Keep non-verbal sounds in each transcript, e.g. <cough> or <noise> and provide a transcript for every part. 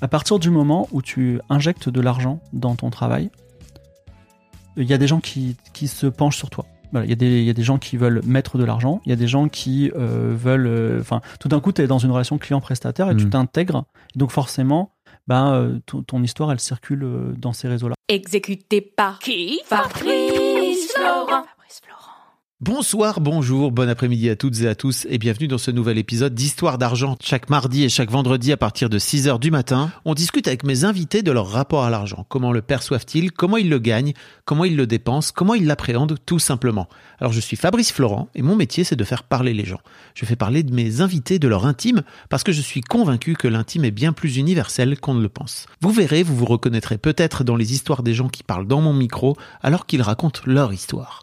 À partir du moment où tu injectes de l'argent dans ton travail, il y a des gens qui, qui se penchent sur toi. Voilà, il, y a des, il y a des gens qui veulent mettre de l'argent, il y a des gens qui euh, veulent... euh, Enfin, tout d'un coup, tu es dans une relation client-prestataire et tu Mm. t'intègres. Donc forcément, ben, euh, ton, ton histoire, elle circule dans ces réseaux-là. Exécuté par qui? Fabrice Florent. Bonsoir, bonjour, bon après-midi à toutes et à tous et bienvenue dans ce nouvel épisode d'Histoire d'argent. Chaque mardi et chaque vendredi à partir de 6h du matin, on discute avec mes invités de leur rapport à l'argent. Comment le perçoivent-ils? Comment ils le gagnent? Comment ils le dépensent? Comment ils l'appréhendent tout simplement Alors je suis Fabrice Florent et mon métier c'est de faire parler les gens. Je fais parler de mes invités de leur intime parce que je suis convaincu que l'intime est bien plus universel qu'on ne le pense. Vous verrez, vous vous reconnaîtrez peut-être dans les histoires des gens qui parlent dans mon micro alors qu'ils racontent leur histoire.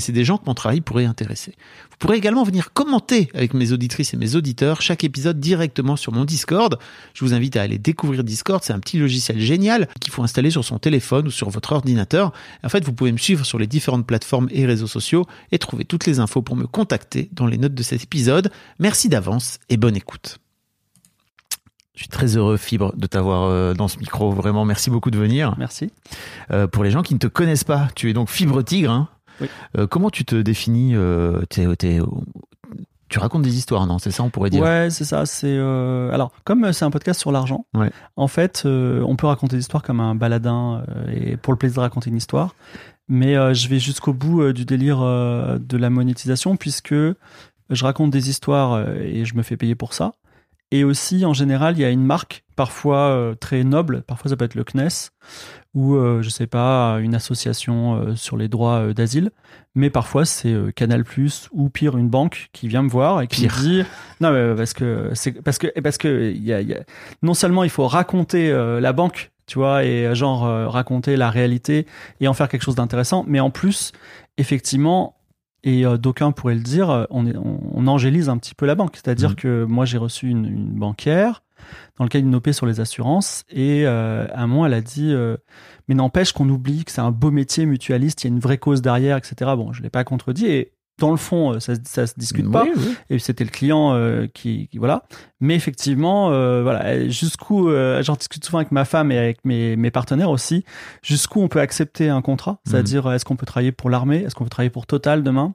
des gens que mon travail pourrait intéresser. Vous pourrez également venir commenter avec mes auditrices et mes auditeurs chaque épisode directement sur mon Discord. Je vous invite à aller découvrir Discord. C'est un petit logiciel génial qu'il faut installer sur son téléphone ou sur votre ordinateur. En fait, vous pouvez me suivre sur les différentes plateformes et réseaux sociaux et trouver toutes les infos pour me contacter dans les notes de cet épisode. Merci d'avance et bonne écoute. Je suis très heureux, Fibre, de t'avoir euh, dans ce micro. Vraiment, merci beaucoup de venir. Merci. Euh, pour les gens qui ne te connaissent pas, tu es donc Fibre Tigre. hein Oui. Euh, comment tu te définis euh, Tu racontes des histoires, non? C'est ça, on pourrait dire? Ouais, c'est ça. C'est euh, alors comme c'est un podcast sur l'argent. Ouais. En fait, on peut raconter des histoires comme un baladin et pour le plaisir de raconter une histoire. Mais je vais jusqu'au bout du délire de la monétisation puisque je raconte des histoires et je me fais payer pour ça. Et aussi, en général, il y a une marque, parfois euh, très noble, parfois ça peut être le CNES, ou euh, je sais pas, une association euh, sur les droits euh, d'asile, mais parfois c'est euh, Canal ou pire une banque qui vient me voir et qui Pire. me dit non mais parce que c'est parce que parce que il y a, y a- non seulement il faut raconter euh, la banque, tu vois, et euh, genre euh, raconter la réalité et en faire quelque chose d'intéressant, mais en plus effectivement et euh, d'aucuns pourraient le dire, euh, on, est, on, on angélise un petit peu la banque. C'est-à-dire Mhm. que moi, j'ai reçu une, une banquière dans lequel une OP sur les assurances et euh, à un moment, elle a dit euh, Mais n'empêche qu'on oublie que c'est un beau métier mutualiste, il y a une vraie cause derrière, etc. Bon, je ne l'ai pas contredit et dans le fond, euh, ça, ça se discute Oui, pas oui. et c'était le client euh, qui, qui- voilà mais effectivement euh, voilà jusqu'où euh, j'en discute souvent avec ma femme et avec mes, mes partenaires aussi jusqu'où on peut accepter un contrat? C'est-à-dire est-ce qu'on peut travailler pour l'armée? Est-ce qu'on peut travailler pour Total demain?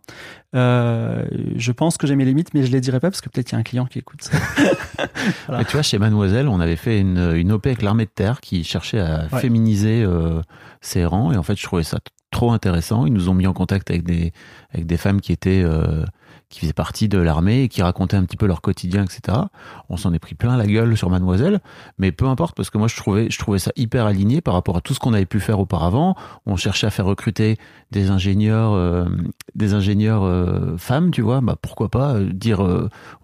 Je pense que j'ai mes limites mais je les dirai pas parce que peut-être il y a un client qui écoute <laughs> Voilà. Tu vois, chez Mademoiselle, on avait fait une, une OP avec l'armée de terre qui cherchait à Ouais. féminiser ses rangs. Et en fait, je trouvais ça trop intéressant. Ils nous ont mis en contact avec des, femmes qui étaient, euh, qui faisaient partie de l'armée et qui racontaient un petit peu leur quotidien, etc. On s'en est pris plein la gueule sur Mademoiselle. Mais peu importe, parce que moi, je trouvais, je trouvais ça hyper aligné par rapport à tout ce qu'on avait pu faire auparavant. On cherchait à faire recruter des ingénieurs, euh, des ingénieurs euh, femmes, tu vois. Bah, pourquoi pas dire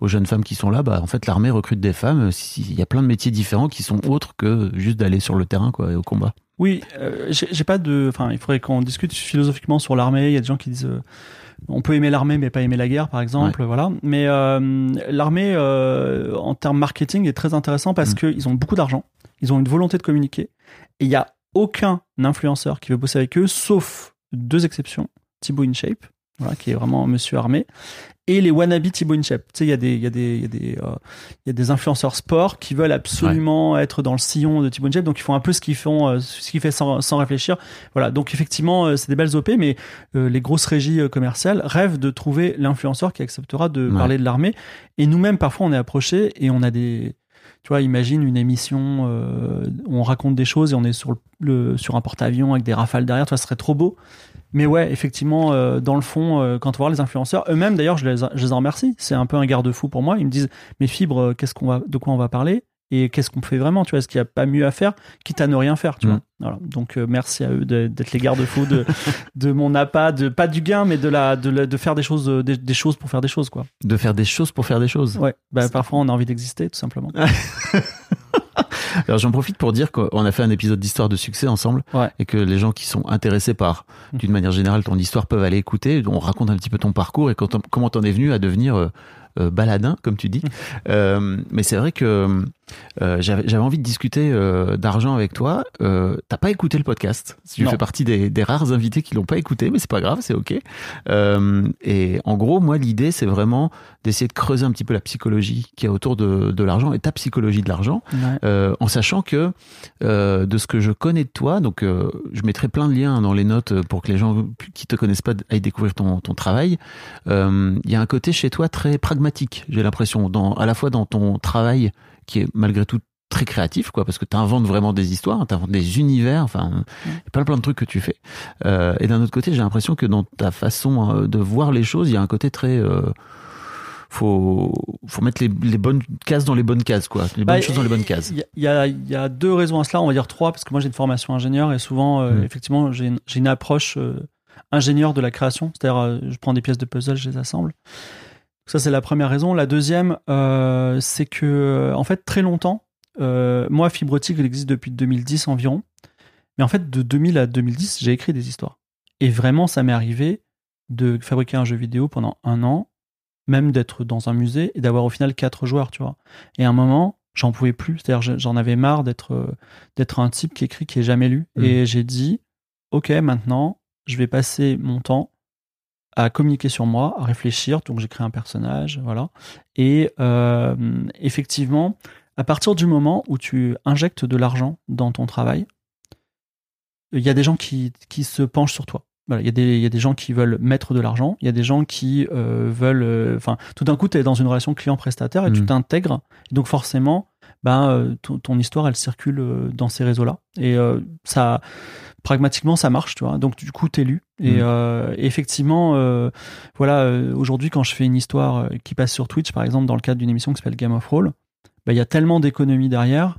aux jeunes femmes qui sont là, bah, en fait, l'armée recrute des femmes. Il y a plein de métiers différents qui sont autres que juste d'aller sur le terrain, et au combat. Oui, euh, j'ai pas de. Enfin, il faudrait qu'on discute philosophiquement sur l'armée. Il y a des gens qui disent. euh, on peut aimer l'armée mais pas aimer la guerre, par exemple. Voilà. Mais euh, l'armée, en termes marketing, est très intéressant parce Mm. qu'ils ont beaucoup d'argent, ils ont une volonté de communiquer, et il y a aucun influenceur qui veut bosser avec eux, sauf deux exceptions. Thibaut InShape, voilà, qui est vraiment monsieur armé, et les wannabe Thibaut InShape. Tu sais, il y a des, il y a des, il y a des, euh, y a des influenceurs sport qui veulent absolument être dans le sillon de Thibaut InShape, donc ils font un peu ce qu'ils font, euh, ce qu'ils fait sans, sans réfléchir. Voilà. Donc effectivement, euh, c'est des belles OP, mais euh, les grosses régies commerciales rêvent de trouver l'influenceur qui acceptera de Ouais. parler de l'armée. Et nous-mêmes, parfois, on est approchés et on a des, tu vois, imagine une émission euh, où on raconte des choses et on est sur le, le- sur un porte-avions avec des rafales derrière, tu vois, ce serait trop beau. Mais ouais, effectivement, euh, dans le fond, euh, quand on voit les influenceurs, eux-mêmes, d'ailleurs, je les, je les en remercie. C'est un peu un garde-fou pour moi. Ils me disent, mais Fibre, euh, qu'est-ce qu'on va, de quoi on va parler et qu'est-ce qu'on fait vraiment, tu vois, est-ce qu'il n'y a pas mieux à faire, quitte à ne rien faire, tu Mm. vois. Voilà. Donc euh, merci à eux d'être les garde-fous de, <laughs> de mon appât, de pas du gain, mais de la, de, la- de faire des choses, des, des choses pour faire des choses, quoi. De faire des choses pour faire des choses. Ouais. Bah, parfois on a envie d'exister, tout simplement. <laughs> <laughs> Alors j'en profite pour dire qu'on a fait un épisode d'histoire de succès ensemble Ouais. et que les gens qui sont intéressés par, d'une manière générale, ton histoire peuvent aller écouter. On raconte un petit peu ton parcours et comment t'en es venu à devenir euh, euh, baladin, comme tu dis. Euh, mais c'est vrai que euh, j'avais envie de discuter euh, d'argent avec toi. Euh, T'as pas écouté le podcast. Tu Non. fais partie des, des rares invités qui l'ont pas écouté, mais c'est pas grave, c'est ok. Euh, et en gros, moi, l'idée, c'est vraiment d'essayer de creuser un petit peu la psychologie qui est autour de, de l'argent et ta psychologie de l'argent. Ouais. En sachant que de ce que je connais de toi, donc je mettrai plein de liens dans les notes pour que les gens qui te connaissent pas aillent découvrir ton, ton travail. Il y a un côté chez toi très pragmatique, j'ai l'impression, à la fois dans ton travail qui est malgré tout très créatif, quoi, parce que tu inventes vraiment des histoires, tu inventes des univers, enfin, il y a plein plein de trucs que tu fais. Euh, et d'un autre côté, j'ai l'impression que dans ta façon euh, de voir les choses, il y a un côté très euh, faut faut mettre les, les bonnes cases dans les bonnes cases quoi les bonnes Bah, choses dans les bonnes cases Il y, a- y a, deux raisons à cela, on va dire trois, parce que moi j'ai une formation ingénieur et souvent, euh, Mm. effectivement, j'ai une, j'ai une approche ingénieur de la création, c'est-à-dire je prends des pièces de puzzle, je les assemble. Ça c'est la première raison. La deuxième, euh, c'est que euh, en fait très longtemps, euh, moi Fibrotique il existe depuis 2010 environ, mais en fait de 2000 à 2010 j'ai écrit des histoires. Et vraiment ça m'est arrivé de fabriquer un jeu vidéo pendant un an, même d'être dans un musée et d'avoir au final quatre joueurs, tu vois. Et à un moment, j'en pouvais plus. C'est-à-dire, je- j'en avais marre d'être d'être un type qui écrit qui est jamais lu. Mhm. Et j'ai dit, ok, maintenant, je vais passer mon temps à communiquer sur moi, à réfléchir. Donc j'ai créé un personnage, voilà. Et euh, effectivement, à partir du moment où tu injectes de l'argent dans ton travail, il y a des gens qui, qui se penchent sur toi. Voilà, il y, a des, il y a des gens qui veulent mettre de l'argent, il y a des gens qui euh, veulent. euh, Enfin, tout d'un coup, tu es dans une relation client-prestataire et tu Mhm. t'intègres. Donc, forcément, ben, euh, ton, ton histoire, elle circule euh, dans ces réseaux-là. Et euh, ça, pragmatiquement, ça marche, tu vois. Donc, du coup, t'es lu. Et, euh, et effectivement, euh, voilà, euh, aujourd'hui, quand je fais une histoire qui passe sur Twitch, par exemple, dans le cadre d'une émission qui s'appelle Game of Roll, ben, il y a tellement d'économies derrière.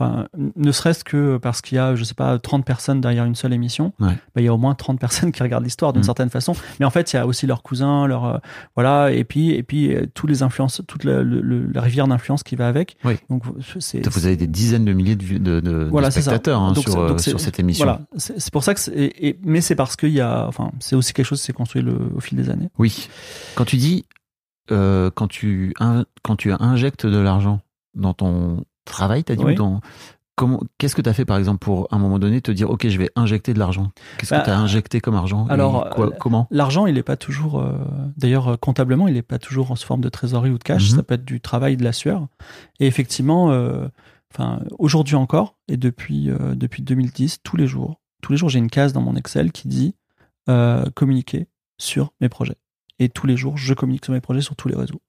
Enfin, ne serait-ce que parce qu'il y a, je sais pas, 30 personnes derrière une seule émission, Ouais. bah, il y a au moins 30 personnes qui regardent l'histoire d'une Mm. certaine façon. Mais en fait, il y a aussi leurs cousins, leurs, euh, voilà, et puis, et puis, euh, tous les influences, toute la, le- le- la rivière d'influence qui va avec. Oui. Donc, c'est, vous avez des dizaines de milliers de, de, Voilà, spectateurs hein, Donc, sur, c'est- donc euh, sur cette émission voilà. C'est, pour ça que c'est, et- et- mais c'est parce qu'il y a, enfin, c'est aussi quelque chose qui s'est construit le, au fil des années. oui quand tu dis euh, quand tu in- quand tu injectes de l'argent dans ton travail t'as dit Oui. ou dans comment qu'est-ce que tu as fait par exemple pour à un moment donné te dire ok je vais injecter de l'argent? Qu'est-ce Bah, que tu as injecté comme argent? Et alors, quoi- euh, comment? L'argent, il n'est pas toujours, euh, d'ailleurs, euh, comptablement, il n'est pas toujours en forme de trésorerie ou de cash. Mhm. Ça peut être du travail, de la sueur. Et effectivement, euh, enfin, aujourd'hui encore, et depuis, euh, depuis 2010, tous les jours, tous les jours, j'ai une case dans mon Excel qui dit communiquer sur mes projets. Et tous les jours, je communique sur mes projets sur tous les réseaux.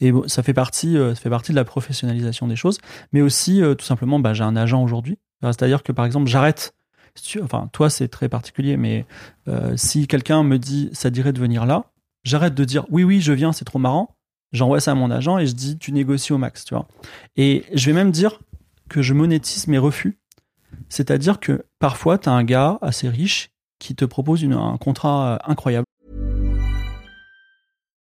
Et ça fait partie, euh, ça fait partie de la professionnalisation des choses, mais aussi euh, tout simplement, bah, j'ai un agent aujourd'hui. C'est-à-dire que par exemple, j'arrête. Enfin, toi, c'est très particulier, mais euh, si quelqu'un me dit ça dirait de venir là, j'arrête de dire oui, oui, je viens, c'est trop marrant. J'envoie ça à mon agent et je dis tu négocies au max, tu vois. Et je vais même dire que je monétise mes refus. C'est-à-dire que parfois, tu as un gars assez riche qui te propose un contrat incroyable.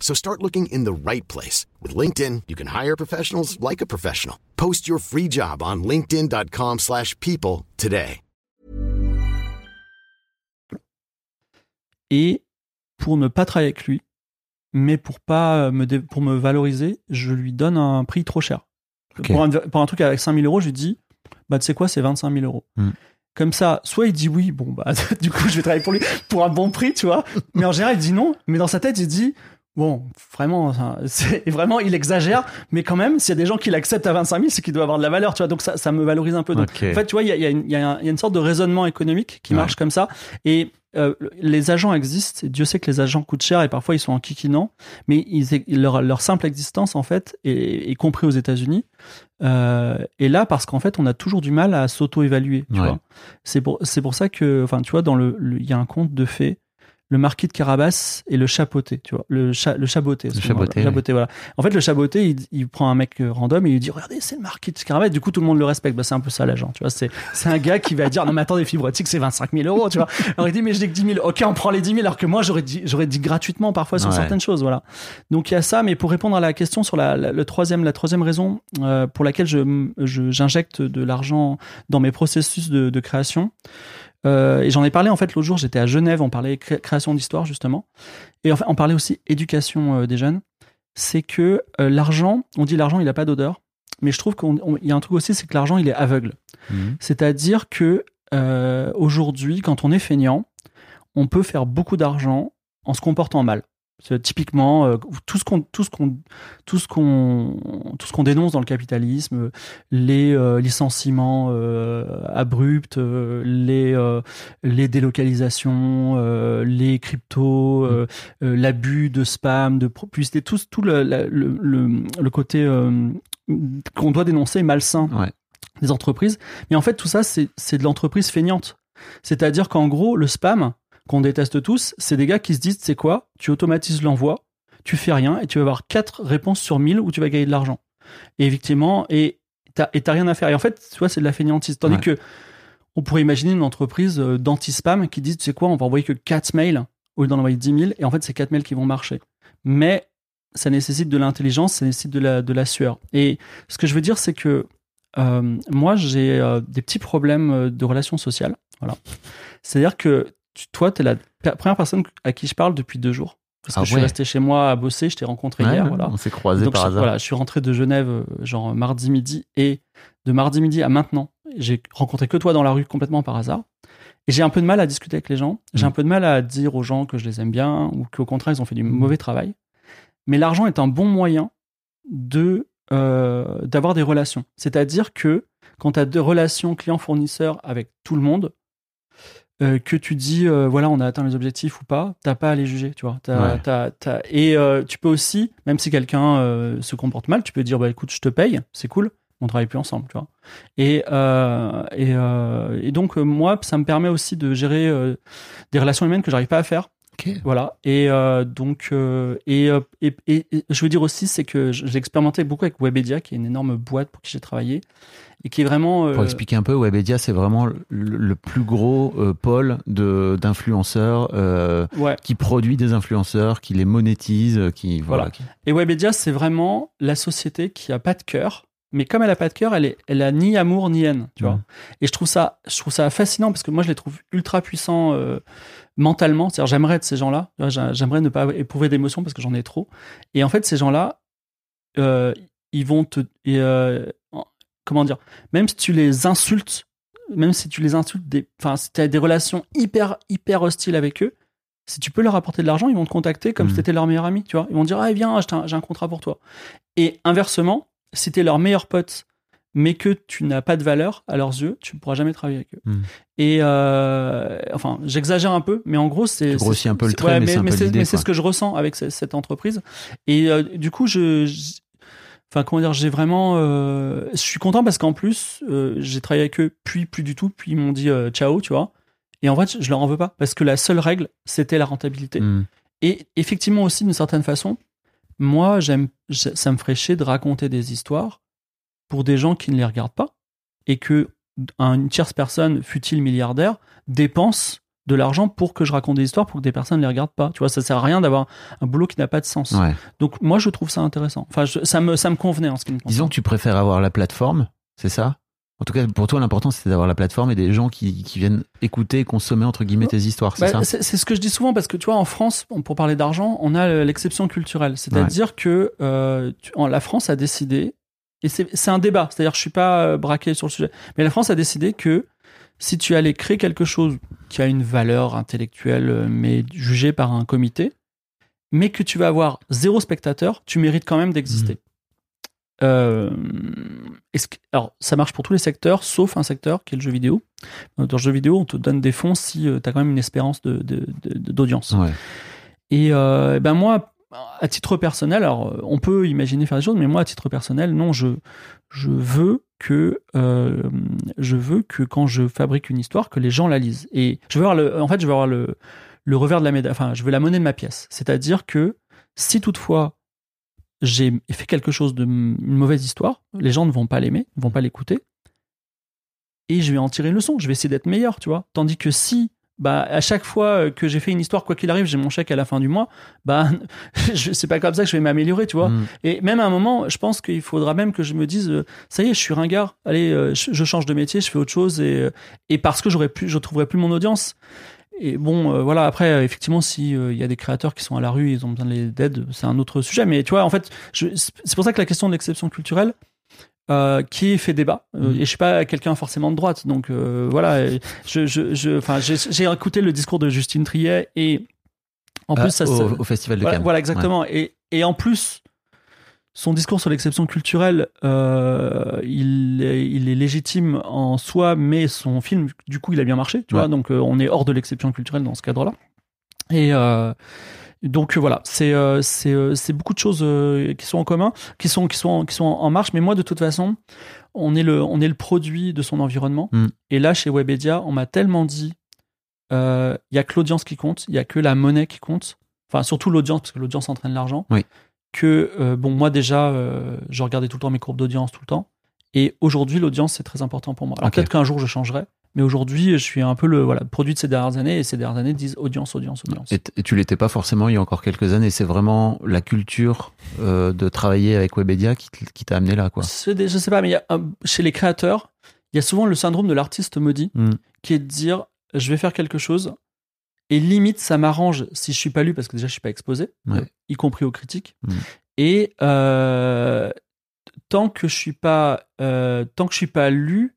So start looking in the right place. With LinkedIn, you can hire professionals like a professional. Post your free job on linkedin.com/people slash people today. Et pour ne pas travailler avec lui, mais pour pas me dé- pour me valoriser, je lui donne un prix trop cher. Ok. Pour, un, pour un truc avec 5000 euros, je lui dis, bah tu sais quoi, c'est 25 000 euros. Hmm. Comme ça, soit il dit oui, bon bah <laughs> du coup je vais travailler pour lui pour un bon prix, tu vois. Mais en général il dit non. Mais dans sa tête il dit bon vraiment, ça- <laughs> c'est vraiment il exagère. Mais quand même, s'il y a des gens qui l'acceptent à 25 000, c'est qu'il doit avoir de la valeur, tu vois. Donc ça, ça me valorise un peu. Donc en fait, tu vois, il y a, y a y a y a une sorte de raisonnement économique qui Ouais. marche comme ça. Et euh, les agents existent. Dieu sait que les agents coûtent cher et parfois ils sont en kikinant. Mais ils, leur, leur simple existence, en fait, est, est compris aux États-Unis. Euh, et là, parce qu'en fait, on a toujours du mal à s'auto-évaluer. Tu Ouais. vois. C'est pour, c'est pour ça que, enfin, tu vois, dans le, le- il y a un conte de fées. Le marquis de Carabas et le chapeauté, tu vois, le, cha, le chaboté. le chaboté, voilà. En fait, le chaboté, il, il prend un mec euh, random et il lui dit Regardez, c'est le marquis de Carabas. Du coup, tout le monde le respecte. Bah, c'est un peu ça, l'agent. Tu vois, c'est, c'est un gars qui va dire Non, mais attendez, fibre optique, c'est 25 000 euros. Tu vois. Alors, il dit Mais je n'ai que 10 000. Ok, on prend les 10 000. Alors que moi, j'aurais dit, j'aurais dit gratuitement parfois sur Ouais. certaines choses. Voilà. Donc, il y a ça. Mais pour répondre à la question sur la, la- le troisième, la troisième raison euh, pour laquelle je, je- j'injecte de l'argent dans mes processus de, de création, euh, et j'en ai parlé en fait l'autre jour, j'étais à Genève, on parlait cré- création d'histoire justement, et en fait on parlait aussi éducation euh, des jeunes. C'est que euh, l'argent, on dit l'argent il n'a pas d'odeur, mais je trouve qu'il y a un truc aussi, c'est que l'argent il est aveugle. Mhm. C'est-à-dire que aujourd'hui, quand on est feignant, on peut faire beaucoup d'argent en se comportant mal. Typiquement, euh, tout ce qu'on tout ce qu'on tout ce qu'on tout ce qu'on dénonce dans le capitalisme, les euh, licenciements euh, abrupts, euh, les euh, les délocalisations, euh, les cryptos, euh, euh, l'abus de spam, de publicité, tout tout le le, le, le côté euh, qu'on doit dénoncer malsain Ouais. des entreprises. Mais en fait, tout ça, c'est c'est de l'entreprise feignante. C'est-à-dire qu'en gros, le spam, qu'on déteste tous, c'est des gars qui se disent, c'est quoi? Tu automatises l'envoi, tu fais rien, et tu vas avoir quatre réponses sur 1000 où tu vas gagner de l'argent. Et effectivement, et t'as et t'as rien à faire. Et en fait, tu vois, c'est de la feignantise. Tandis Ouais. que on pourrait imaginer une entreprise euh, d'anti-spam qui dit, tu sais quoi, on va envoyer que 4 mails au lieu d'en envoyer 10 000, et en fait, c'est 4 mails qui vont marcher. Mais ça nécessite de l'intelligence, ça nécessite de la, de la sueur. Et ce que je veux dire, c'est que euh, moi, j'ai euh, des petits problèmes de relations sociales. Voilà. C'est-à-dire que tu- toi, tu es la première personne à qui je parle depuis deux jours. Parce que Ah je suis resté chez moi à bosser, je t'ai rencontré Ouais, hier. ouais, Voilà. On s'est croisés Donc, par je, hasard. voilà, je suis rentré de Genève, euh, genre mardi midi, et de mardi midi à maintenant, j'ai rencontré que toi dans la rue complètement par hasard. Et j'ai un peu de mal à discuter avec les gens. J'ai Mm. un peu de mal à dire aux gens que je les aime bien ou qu'au contraire, ils ont fait du Mm. mauvais travail. Mais l'argent est un bon moyen de euh, d'avoir des relations. C'est-à-dire que quand tu as des relations client-fournisseur avec tout le monde, euh, que tu dis euh, voilà on a atteint les objectifs ou pas, t'as pas à les juger, tu vois. T'as- Ouais. t'as- t'as- et euh, tu peux aussi, même si quelqu'un euh, se comporte mal, tu peux dire bah écoute je te paye, c'est cool, on travaille plus ensemble, tu vois. Et euh, et, euh, et donc moi ça me permet aussi de gérer euh, des relations humaines que j'arrive pas à faire. Voilà. Et euh, donc, euh, et, euh, et, et- et je veux dire aussi, c'est que j'ai expérimenté beaucoup avec Webedia, qui est une énorme boîte pour qui j'ai travaillé, et qui est vraiment. euh, Pour expliquer un peu, Webedia, c'est vraiment le, le plus gros euh, pôle de d'influenceurs euh, ouais. qui produit des influenceurs, qui les monétise, qui voilà. Voilà. Et Webedia, c'est vraiment la société qui a pas de cœur. Mais comme elle a pas de cœur, elle, est, elle a ni amour ni haine, tu vois. Et je trouve ça, je trouve ça fascinant parce que moi, je les trouve ultra puissants euh, mentalement. C'est-à-dire, j'aimerais être ces gens-là. Tu J'aimerais ne pas éprouver d'émotions parce que j'en ai trop. Et en fait, ces gens-là, euh, ils vont te, et, euh, en- comment dire, même si tu les insultes, même si tu les insultes, des, enfin, si tu as des relations hyper, hyper hostiles avec eux, si tu peux leur apporter de l'argent, ils vont te contacter comme Mm. si t'étais leur meilleur ami, tu vois. Ils vont dire, ah, viens, j'ai un, j'ai un contrat pour toi. Et inversement, si t'es leur meilleur pote, mais que tu n'as pas de valeur à leurs yeux, tu ne pourras jamais travailler avec eux. Mm. Et euh, enfin, j'exagère un peu, mais en gros, c'est. Tu grossis un peu le trait, mais mais c'est ce que je ressens avec ce- cette entreprise. Et euh, du coup, je. je- Enfin, comment dire, j'ai vraiment. euh, je suis content parce qu'en plus, euh, j'ai travaillé avec eux, puis plus du tout, puis ils m'ont dit euh, ciao, tu vois. Et en fait, je leur en veux pas parce que la seule règle, c'était la rentabilité. Hmm. Et effectivement aussi, d'une certaine façon, moi, j'aime, ça me ferait chier de raconter des histoires pour des gens qui ne les regardent pas et que un- une tierce personne, fut-il milliardaire, dépense de l'argent pour que je raconte des histoires pour que des personnes ne les regardent pas. Tu vois, ça sert à rien d'avoir un boulot qui n'a pas de sens. Ouais. Donc moi, je trouve ça intéressant. Enfin, je- ça me ça me convenait en ce qui me concerne. Disons que tu préfères avoir la plateforme, c'est ça? En tout cas, pour toi, l'important, c'était d'avoir la plateforme et des gens qui, qui viennent écouter consommer, entre guillemets, tes histoires, c'est Bah, ça? c'est c'est ce que je dis souvent parce que tu vois, en France, pour parler d'argent, on a l'exception culturelle. C'est-à-dire que euh, tu- en- la France a décidé, et c'est c'est un débat, c'est-à-dire que je suis pas euh, braqué sur le sujet, mais la France a décidé que si tu allais créer quelque chose qui a une valeur intellectuelle, euh, mais jugée par un comité, mais que tu vas avoir zéro spectateur, tu mérites quand même d'exister. Euh, est-ce que- alors, ça marche pour tous les secteurs, sauf un secteur qui est le jeu vidéo. Euh, Dans le jeu vidéo, on te donne des fonds si tu as quand même une espérance de- de- de- d'audience. Ouais. Et euh, ben moi, à titre personnel, alors euh, on peut imaginer faire des choses, mais moi, à titre personnel, non, je, je veux que euh, je veux que quand je fabrique une histoire, que les gens la lisent. Et je veux avoir le, en fait, je veux avoir le, le revers de la médaille. Enfin, je veux la monnaie de ma pièce. C'est-à-dire que si toutefois j'ai fait quelque chose de une mauvaise histoire, les gens ne vont pas l'aimer, ne vont pas l'écouter, et je vais en tirer une leçon. Je vais essayer d'être meilleur, tu vois. Tandis que si bah, à chaque fois que j'ai fait une histoire, quoi qu'il arrive, j'ai mon chèque à la fin du mois, bah, <laughs> c'est pas comme ça que je vais m'améliorer, tu vois. Hmm. Et même à un moment, je pense qu'il faudra même que je me dise, euh, ça y est, je suis ringard, allez, euh, je, je change de métier, je fais autre chose, et, euh, et parce que j'aurais pu, je trouverai plus mon audience. Et bon, euh, voilà, après, euh, effectivement, s'il y a des créateurs qui sont à la rue, ils ont besoin d'aide, c'est un autre sujet. Mais tu vois, en fait, c'est pour ça que la question de l'exception culturelle, euh, qui fait débat. Euh, Mhm. Et je suis pas quelqu'un forcément de droite, donc euh, voilà. et Je, je, je, enfin, j'ai j'ai écouté le discours de Justine Triet et en Ah, plus ça, au, au Festival de voilà, Cannes. voilà, exactement. Et, et en plus, son discours sur l'exception culturelle, euh, il, est, il est légitime en soi, mais son film, du coup, il a bien marché, tu Ouais. vois. Donc, euh, on est hors de l'exception culturelle dans ce cadre-là. Et euh, donc, voilà, c'est beaucoup de choses qui sont en commun, qui sont, qui, sont, qui sont en marche. Mais moi, de toute façon, on est le, on est le produit de son environnement. Mm. Et là, chez Webedia, on m'a tellement dit il y a que l'audience qui compte, il y a que la monnaie qui compte. Enfin, surtout l'audience, parce que l'audience entraîne l'argent. Oui. Que, euh, bon, moi déjà, euh, je regardais tout le temps mes courbes d'audience, tout le temps. Et aujourd'hui, l'audience, c'est très important pour moi. Alors Ok. peut-être qu'un jour, je changerai. Mais aujourd'hui, je suis un peu le voilà, produit de ces dernières années. Et ces dernières années disent audience, audience, audience. Et, et tu l'étais pas forcément il y a encore quelques années. C'est vraiment la culture euh, de travailler avec Webedia qui, qui t'a amené là, quoi. Des- je sais pas, mais il y a un- chez les créateurs, il y a souvent le syndrome de l'artiste maudit, Mm. qui est de dire je vais faire quelque chose, et limite ça m'arrange si je suis pas lu, parce que déjà je suis pas exposé, Ouais. euh, y compris aux critiques. Mm. Et euh, tant que je suis pas, euh, tant que je suis pas lu,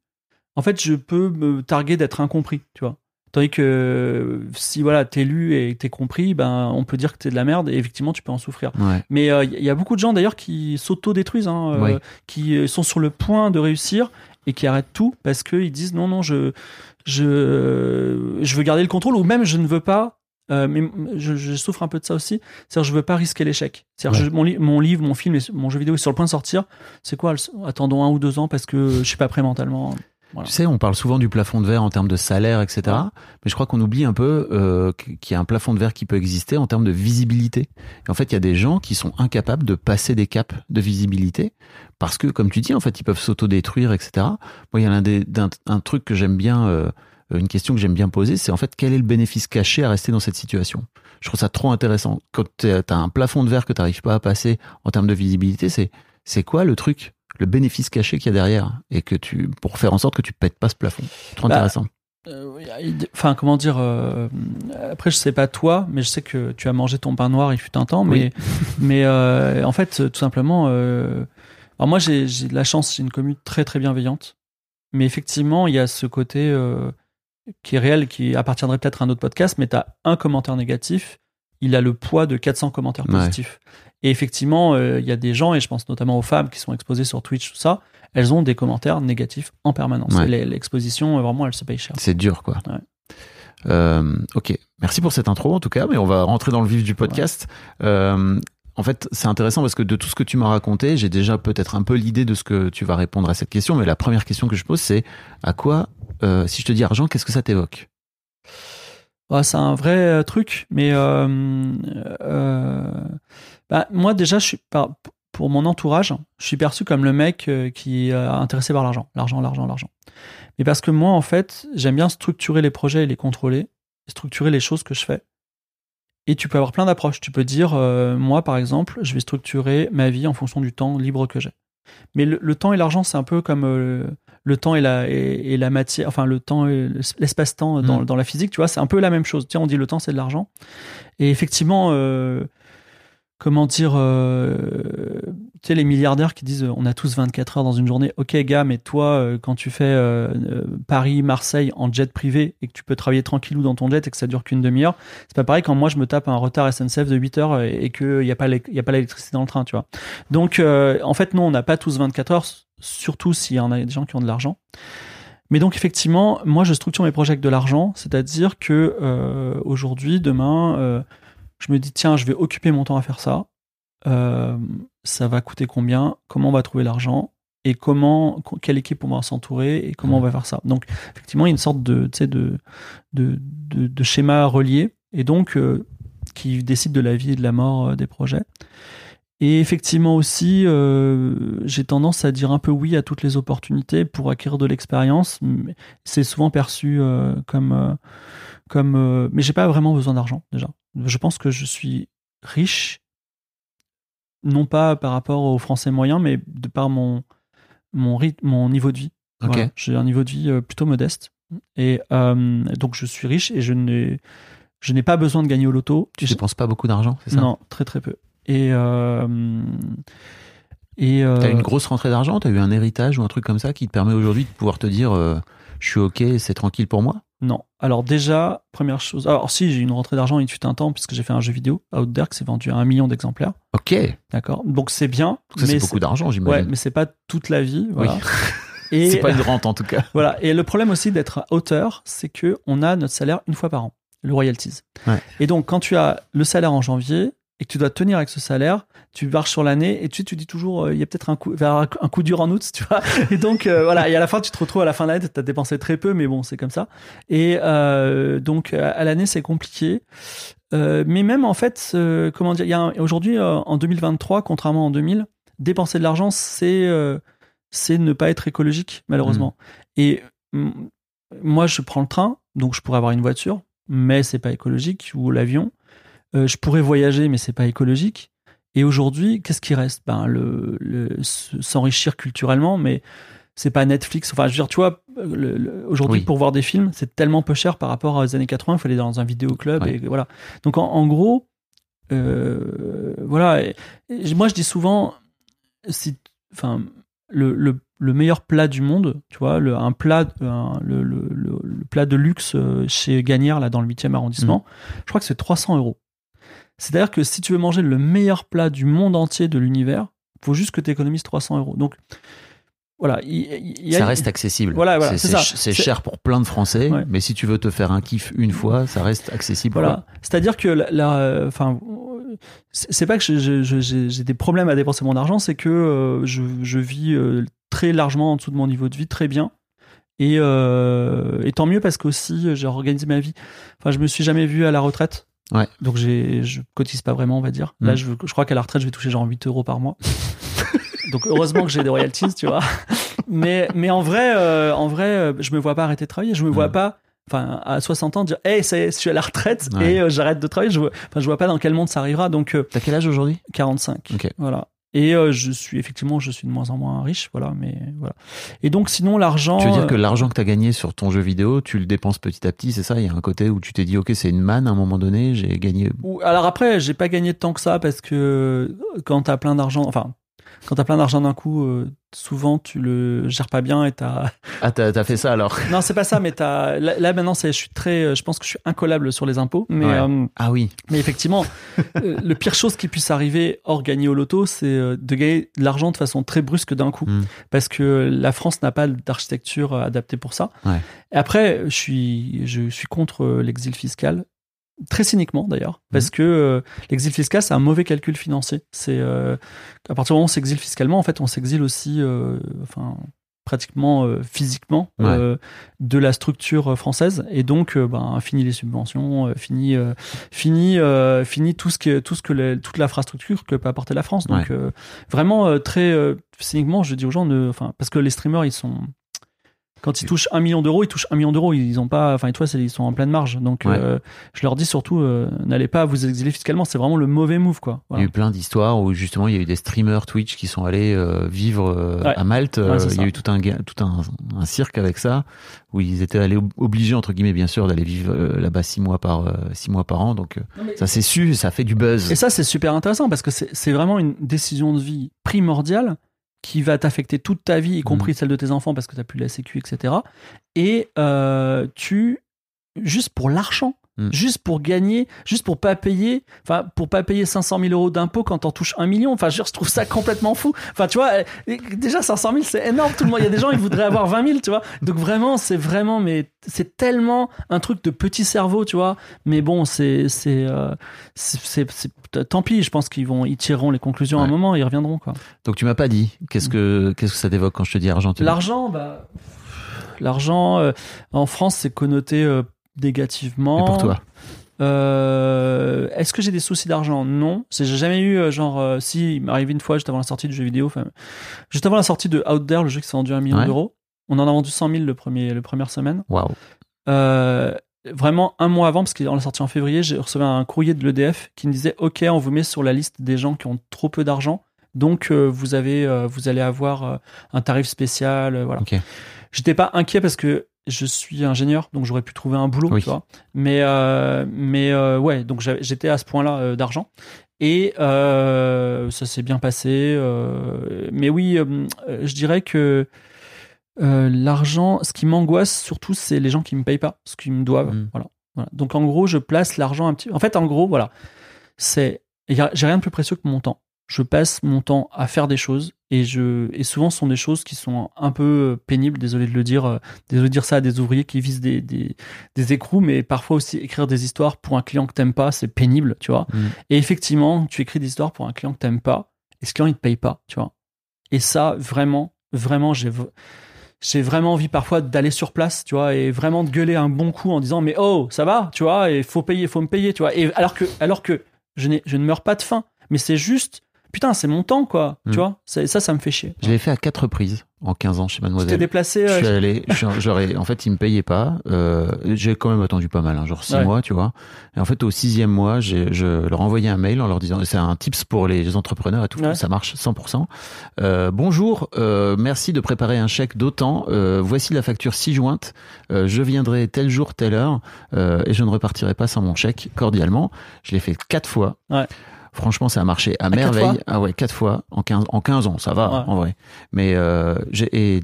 en fait je peux me targuer d'être incompris, tu vois. Tandis que si voilà t'es lu et t'es compris, ben on peut dire que t'es de la merde et effectivement tu peux en souffrir. Ouais. Mais il y a beaucoup de gens d'ailleurs qui s'auto-détruisent, hein, qui sont sur le point de réussir et qui arrêtent tout parce qu'ils disent non, non, je, je, je veux garder le contrôle ou même je ne veux pas. euh, mais je, je souffre un peu de ça aussi. C'est-à-dire, je veux pas risquer l'échec. C'est-à-dire, Ouais. mon, li- mon livre, mon film, mon jeu vidéo est sur le point de sortir. C'est quoi Attendons un ou deux ans parce que je suis pas prêt mentalement. Voilà. Tu sais, on parle souvent du plafond de verre en termes de salaire, etc. Ouais. Mais je crois qu'on oublie un peu euh, qu'il y a un plafond de verre qui peut exister en termes de visibilité. Et en fait, il y a des gens qui sont incapables de passer des caps de visibilité parce que, comme tu dis, en fait, ils peuvent s'autodétruire, etc. Moi, il y a un, des, d'un- un truc que j'aime bien, euh, une question que j'aime bien poser, c'est en fait quel est le bénéfice caché à rester dans cette situation? Je trouve ça trop intéressant. Quand tu as un plafond de verre que tu n'arrives pas à passer en termes de visibilité, c'est c'est quoi le truc, le bénéfice caché qu'il y a derrière et que tu pour faire en sorte que tu pètes pas ce plafond. Trop Bah, intéressant. Euh, Enfin, comment dire euh, Après, je sais pas toi, mais je sais que tu as mangé ton pain noir il fut un temps. Mais, <laughs> mais euh, en fait, tout simplement, alors moi, j'ai de la chance, j'ai une commune très très bienveillante. Mais effectivement, il y a ce côté. qui est réel, qui appartiendrait peut-être à un autre podcast, mais tu as un commentaire négatif, il a le poids de 400 commentaires Ouais. positifs. Et effectivement, euh, il y a des gens, et je pense notamment aux femmes qui sont exposées sur Twitch, tout ça, elles ont des commentaires négatifs en permanence. Ouais. L'exposition, euh, vraiment, elle se paye cher. C'est dur, quoi. Ouais. Euh, ok, merci pour cette intro en tout cas, mais on va rentrer dans le vif du podcast. Euh, en fait, c'est intéressant parce que de tout ce que tu m'as raconté, j'ai déjà peut-être un peu l'idée de ce que tu vas répondre à cette question, mais la première question que je pose, c'est à quoi, si je te dis argent, qu'est-ce que ça t'évoque? Ouais, c'est un vrai euh, truc, mais euh, euh, bah, moi déjà, je suis pour mon entourage, je suis perçu comme le mec qui est intéressé par l'argent, l'argent, l'argent, l'argent. Mais parce que moi, en fait, j'aime bien structurer les projets et les contrôler, structurer les choses que je fais. Et tu peux avoir plein d'approches. Tu peux dire, euh, moi, par exemple, je vais structurer ma vie en fonction du temps libre que j'ai. Mais le, le temps et l'argent, c'est un peu comme euh, le temps et la, et, et la matière, enfin le temps et l'espace-temps dans, Mm. dans la physique, tu vois, c'est un peu la même chose. Tiens, on dit le temps, c'est de l'argent. Et effectivement, euh, comment dire, euh, tu sais, les milliardaires qui disent on a tous 24 heures dans une journée. Ok, gars, mais toi, euh, quand tu fais euh, Paris, Marseille en jet privé et que tu peux travailler tranquillou dans ton jet et que ça dure qu'une demi-heure, c'est pas pareil quand moi je me tape un retard SNCF de 8 heures et, et qu'il n'y a pas l'électricité dans le train, tu vois. Donc, en fait, non, on n'a pas tous 24 heures, surtout s'il y en a des gens qui ont de l'argent. Mais donc, effectivement, moi, je structure mes projets avec de l'argent, c'est-à-dire que euh, aujourd'hui, demain, euh, je me dis, tiens, je vais occuper mon temps à faire ça. Euh, ça va coûter combien? Comment on va trouver l'argent? Et comment, quelle équipe on va s'entourer? Et comment on va faire ça? Donc, effectivement, il y a une sorte de, tu sais, de, de, de, de schéma relié, et donc qui décide de la vie et de la mort des projets. Et effectivement aussi, euh, j'ai tendance à dire un peu oui à toutes les opportunités pour acquérir de l'expérience. C'est souvent perçu euh, comme, euh, comme, euh, mais j'ai pas vraiment besoin d'argent déjà. Je pense que je suis riche, non pas par rapport aux Français moyens, mais de par mon mon rythme, mon niveau de vie. Voilà. J'ai un niveau de vie plutôt modeste et donc je suis riche et je n'ai je n'ai pas besoin de gagner au loto. Tu dépenses pas beaucoup d'argent, c'est ça? Non, très très peu. Et euh, et euh, T'as une grosse rentrée d'argent T'as eu un héritage ou un truc comme ça qui te permet aujourd'hui de pouvoir te dire euh, je suis ok, c'est tranquille pour moi? Non. Alors déjà, première chose. Alors si j'ai une rentrée d'argent, il fut un temps puisque j'ai fait un jeu vidéo, Out There, qui s'est vendu à un million d'exemplaires. Ok, ça D'accord. Donc c'est bien. c'est mais beaucoup d'argent, Ouais, j'imagine. mais c'est pas toute la vie. Voilà. Oui. <laughs> Et c'est pas une <laughs> rente en tout cas. voilà. Et le problème aussi d'être auteur, c'est que on a notre salaire une fois par an, le royalties. Ouais. Et donc quand tu as le salaire en janvier et que tu dois tenir avec ce salaire, tu marches sur l'année et tu, tu dis toujours euh, il y a peut-être un coup un coup- dur en août, tu vois. <laughs> Et donc euh, voilà, et à la fin tu te retrouves à la fin de l'année, tu as dépensé très peu, mais bon c'est comme ça. Et euh, donc à l'année c'est compliqué. Mais même en fait, comment dire, il y a un- aujourd'hui en 2023, contrairement en 2000, dépenser de l'argent c'est c'est ne pas être écologique malheureusement. Et mm, moi je prends le train, donc je pourrais avoir une voiture, mais c'est pas écologique ou l'avion. Euh, je pourrais voyager, mais c'est pas écologique. Et aujourd'hui, qu'est-ce qui reste? Ben le, le- se- s'enrichir culturellement, mais c'est pas Netflix. Enfin, je veux dire, tu vois, aujourd'hui Oui. pour voir des films, c'est tellement peu cher par rapport aux années 80. Il fallait aller dans un vidéoclub et voilà. Donc en, en gros, euh, voilà. Et- et moi, je dis souvent, si, enfin, le, le, le meilleur plat du monde, tu vois, le, un plat, un- le, plat de luxe euh, chez Gagnère, là, dans le 8e arrondissement, je crois que c'est 300 euros. C'est-à-dire que si tu veux manger le meilleur plat du monde entier de l'univers, il faut juste que tu économises 300 euros. Donc, voilà. y a- ça reste accessible. Voilà, voilà, c'est cher pour plein de Français, Ouais. mais si tu veux te faire un kiff une fois, ça reste accessible. Voilà. C'est-à-dire que la, enfin, c'est pas que j'ai j'ai des problèmes à dépenser mon argent, c'est que euh, je, je vis euh, très largement en dessous de mon niveau de vie, très bien. Et, euh, et tant mieux parce qu'aussi j'ai organisé ma vie. Enfin, je me suis jamais vu à la retraite. Ouais. Donc j'ai, je cotise pas vraiment, on va dire. Là, Mm. je, je crois qu'à la retraite, je vais toucher genre 8 euros par mois. <laughs> Donc heureusement que j'ai des royalties, tu vois. Mais, mais en vrai, euh, en vrai, euh, je me vois pas arrêter de travailler. Je me vois Mm. pas, enfin, à 60 ans dire, hey, ça y est, je suis à la retraite Ouais. et euh, j'arrête de travailler. Je vois, enfin, je vois pas dans quel monde ça arrivera. Donc euh, T'as quel âge aujourd'hui? 45. Ok. Voilà. Et euh, je suis effectivement, je suis de moins en moins riche, voilà. Mais voilà. Et donc sinon, l'argent. Tu veux dire euh, que l'argent que t'as gagné sur ton jeu vidéo, tu le dépenses petit à petit, c'est ça? Il y a un côté où tu t'es dit, ok, c'est une manne à un moment donné, j'ai gagné. Ou- Alors après, j'ai pas gagné tant que ça parce que euh, quand t'as plein d'argent, enfin, quand t'as plein d'argent d'un coup, euh, souvent tu le gères pas bien et t'as. Ah, t'as t'as fait ça alors Non, c'est pas ça, mais t'as. Là, là, maintenant, c'est, je suis très, euh, je pense que je suis incollable sur les impôts, mais. Ouais. euh, Ah oui. mais effectivement, euh, le pire chose qui puisse arriver hors gagner au loto, c'est euh, de gagner de l'argent de façon très brusque d'un coup. Mm. Parce que la France n'a pas d'architecture adaptée pour ça. Ouais. Et après, je suis, je suis contre l'exil fiscal. Très cyniquement d'ailleurs, parce que euh, l'exil fiscal, c'est un mauvais calcul financier. C'est euh, à partir du moment où on s'exile fiscalement, en fait, on s'exile aussi, euh, enfin, pratiquement euh, physiquement Ouais. euh, de la structure française et donc ben fini les subventions fini fini fini tout ce que tout ce que toute l'infrastructure que peut apporter la France donc Ouais. euh, vraiment euh, très euh, cyniquement je dis aux gens ne enfin parce que les streamers ils sont quand ils touchent un million d'euros, ils touchent un million d'euros. Ils ont pas, enfin, toi, c'est- ils sont en pleine marge. Donc, Ouais. euh, je leur dis surtout, euh, n'allez pas vous exiler fiscalement. C'est vraiment le mauvais move, quoi. Il y a eu plein d'histoires où justement il y a eu des streamers Twitch qui sont allés euh, vivre euh, Ouais. à Malte. Ouais, il y a eu tout un tout un, un cirque avec ça où ils étaient allés ob- obligés entre guillemets bien sûr d'aller vivre euh, là-bas six mois par euh, six mois par an. Donc euh, ça s'est su, ça fait du buzz. Et ça, c'est super intéressant parce que c'est vraiment une décision de vie primordiale qui va t'affecter toute ta vie, y compris celle de tes enfants parce que tu n'as plus la sécu, etc. Et euh, tu, juste pour l'argent, Mm. juste pour gagner, juste pour pas payer, enfin pour pas payer 500 000 euros d'impôts quand t'en touches un million. Enfin, je, trouve ça complètement fou. Enfin, tu vois, euh, déjà 500 000 c'est énorme. Tout le monde, il y a des gens ils voudraient avoir 20 000, tu vois. Donc vraiment, c'est vraiment, mais c'est tellement un truc de petit cerveau, tu vois. Mais bon, c'est c'est euh, c'est tant pis. Je pense qu'ils vont, ils tireront les conclusions à un moment, ils reviendront quoi. Donc tu m'as pas dit qu'est-ce que qu'est-ce que ça t'évoque quand je te dis Argentine L'argent, bah, l'argent euh, en France, c'est connoté euh, négativement. Et pour toi Euh, Est-ce que j'ai des soucis d'argent? Non. J'ai jamais eu, euh, genre, euh, si, il m'est arrivé une fois juste avant la sortie du jeu vidéo, juste avant la sortie de Out There, le jeu qui s'est vendu un million Ouais. d'euros. On en a vendu 100 000 le premier, le première semaine. Waouh. Vraiment un mois avant, parce qu'on l'a sorti en février, j'ai reçu un courrier de l'EDF qui me disait Ok, on vous met sur la liste des gens qui ont trop peu d'argent, donc euh, vous avez, euh, vous allez avoir euh, un tarif spécial, voilà. Ok. J'étais pas inquiet parce que je suis ingénieur, donc j'aurais pu trouver un boulot, Oui. tu vois. Mais, euh, mais euh, ouais, donc j'étais à ce point-là euh, d'argent. Et ça s'est bien passé. mais oui, je dirais que l'argent, ce qui m'angoisse surtout, c'est les gens qui me payent pas ce qu'ils me doivent. Mm. Voilà. Voilà. Donc en gros, je place l'argent un petit. En fait, en gros, voilà, c'est. J'ai rien de plus précieux que mon temps. Je passe mon temps à faire des choses et je et souvent ce sont des choses qui sont un peu pénibles. Désolé de le dire. euh, Désolé de dire ça à des ouvriers qui visent des des, des écrous, mais parfois aussi écrire des histoires pour un client que t'aimes pas, c'est pénible, tu vois. Mm. Et effectivement, tu écris des histoires pour un client que t'aimes pas et ce client il te paye pas, tu vois. Et ça, vraiment, vraiment, j'ai j'ai vraiment envie parfois d'aller sur place, tu vois, et vraiment de gueuler un bon coup en disant mais oh ça va, tu vois, et faut payer, faut me payer, tu vois. Et alors que alors que je je ne meurs pas de faim, mais c'est juste putain c'est mon temps quoi, tu vois. C'est- Ça ça me fait chier. Je l'ai fait à quatre reprises en 15 ans chez Tu t'es Mademoiselle. déplacé. Je euh, suis allé, j'aurais, en fait, ils me payaient pas. Euh, j'ai quand même attendu pas mal, hein, genre six Ouais. mois, tu vois. Et en fait, au sixième mois, je leur envoyais un mail en leur disant, c'est un tips pour les entrepreneurs et tout, Ouais. ça marche 100%. Euh, bonjour, euh, merci de préparer un chèque d'autant. Euh, voici la facture ci-jointe. Euh, je viendrai tel jour, telle heure, et je ne repartirai pas sans mon chèque, cordialement. Je l'ai fait quatre fois. Ouais. Franchement, ça a marché à, merveille. ah ouais, quatre fois en 15, en 15 ans, ça va, Ouais. en vrai. Mais euh, et,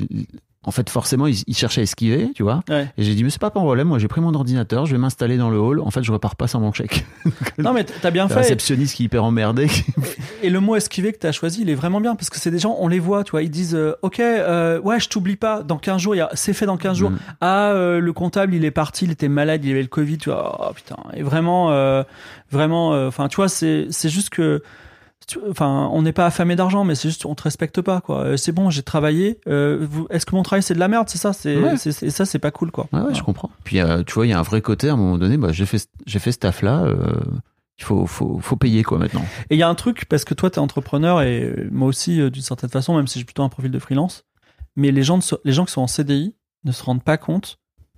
en fait, forcément, ils, ils cherchaient à esquiver, tu vois. ouais. Et j'ai dit, mais c'est pas un problème, moi j'ai pris mon ordinateur, je vais m'installer dans le hall. En fait, je repars pas sans mon chèque. <laughs> Non mais t'as bien fait. réceptionniste qui est hyper emmerdé. <laughs> Et le mot esquiver que tu as choisi, il est vraiment bien parce que c'est des gens, on les voit, tu vois, ils disent euh, OK, euh, ouais, je t'oublie pas, dans 15 jours, a- c'est fait dans 15 jours. Mm. Ah, euh, le comptable, il est parti, il était malade, il avait le Covid, tu vois. Oh putain, et vraiment, euh, vraiment, euh, enfin, tu vois, c'est c'est juste que. Enfin, on n'est pas affamé d'argent, mais c'est juste on te respecte pas, quoi. Euh, C'est bon, j'ai travaillé. euh, Est-ce que mon travail c'est de la merde, c'est ça? C'est Ouais. ça, c'est pas cool, quoi. Ouais, je comprends. Puis, euh, tu vois, il y a un vrai côté, à un moment donné, bah, j'ai fait, j'ai fait ce taf-là, euh, il faut, faut, faut payer, quoi, maintenant. Et il y a un truc, parce que toi, tu es entrepreneur et moi aussi, d'une certaine façon, même si j'ai plutôt un profil de freelance, mais les gens, les gens qui sont en CDI ne se rendent pas compte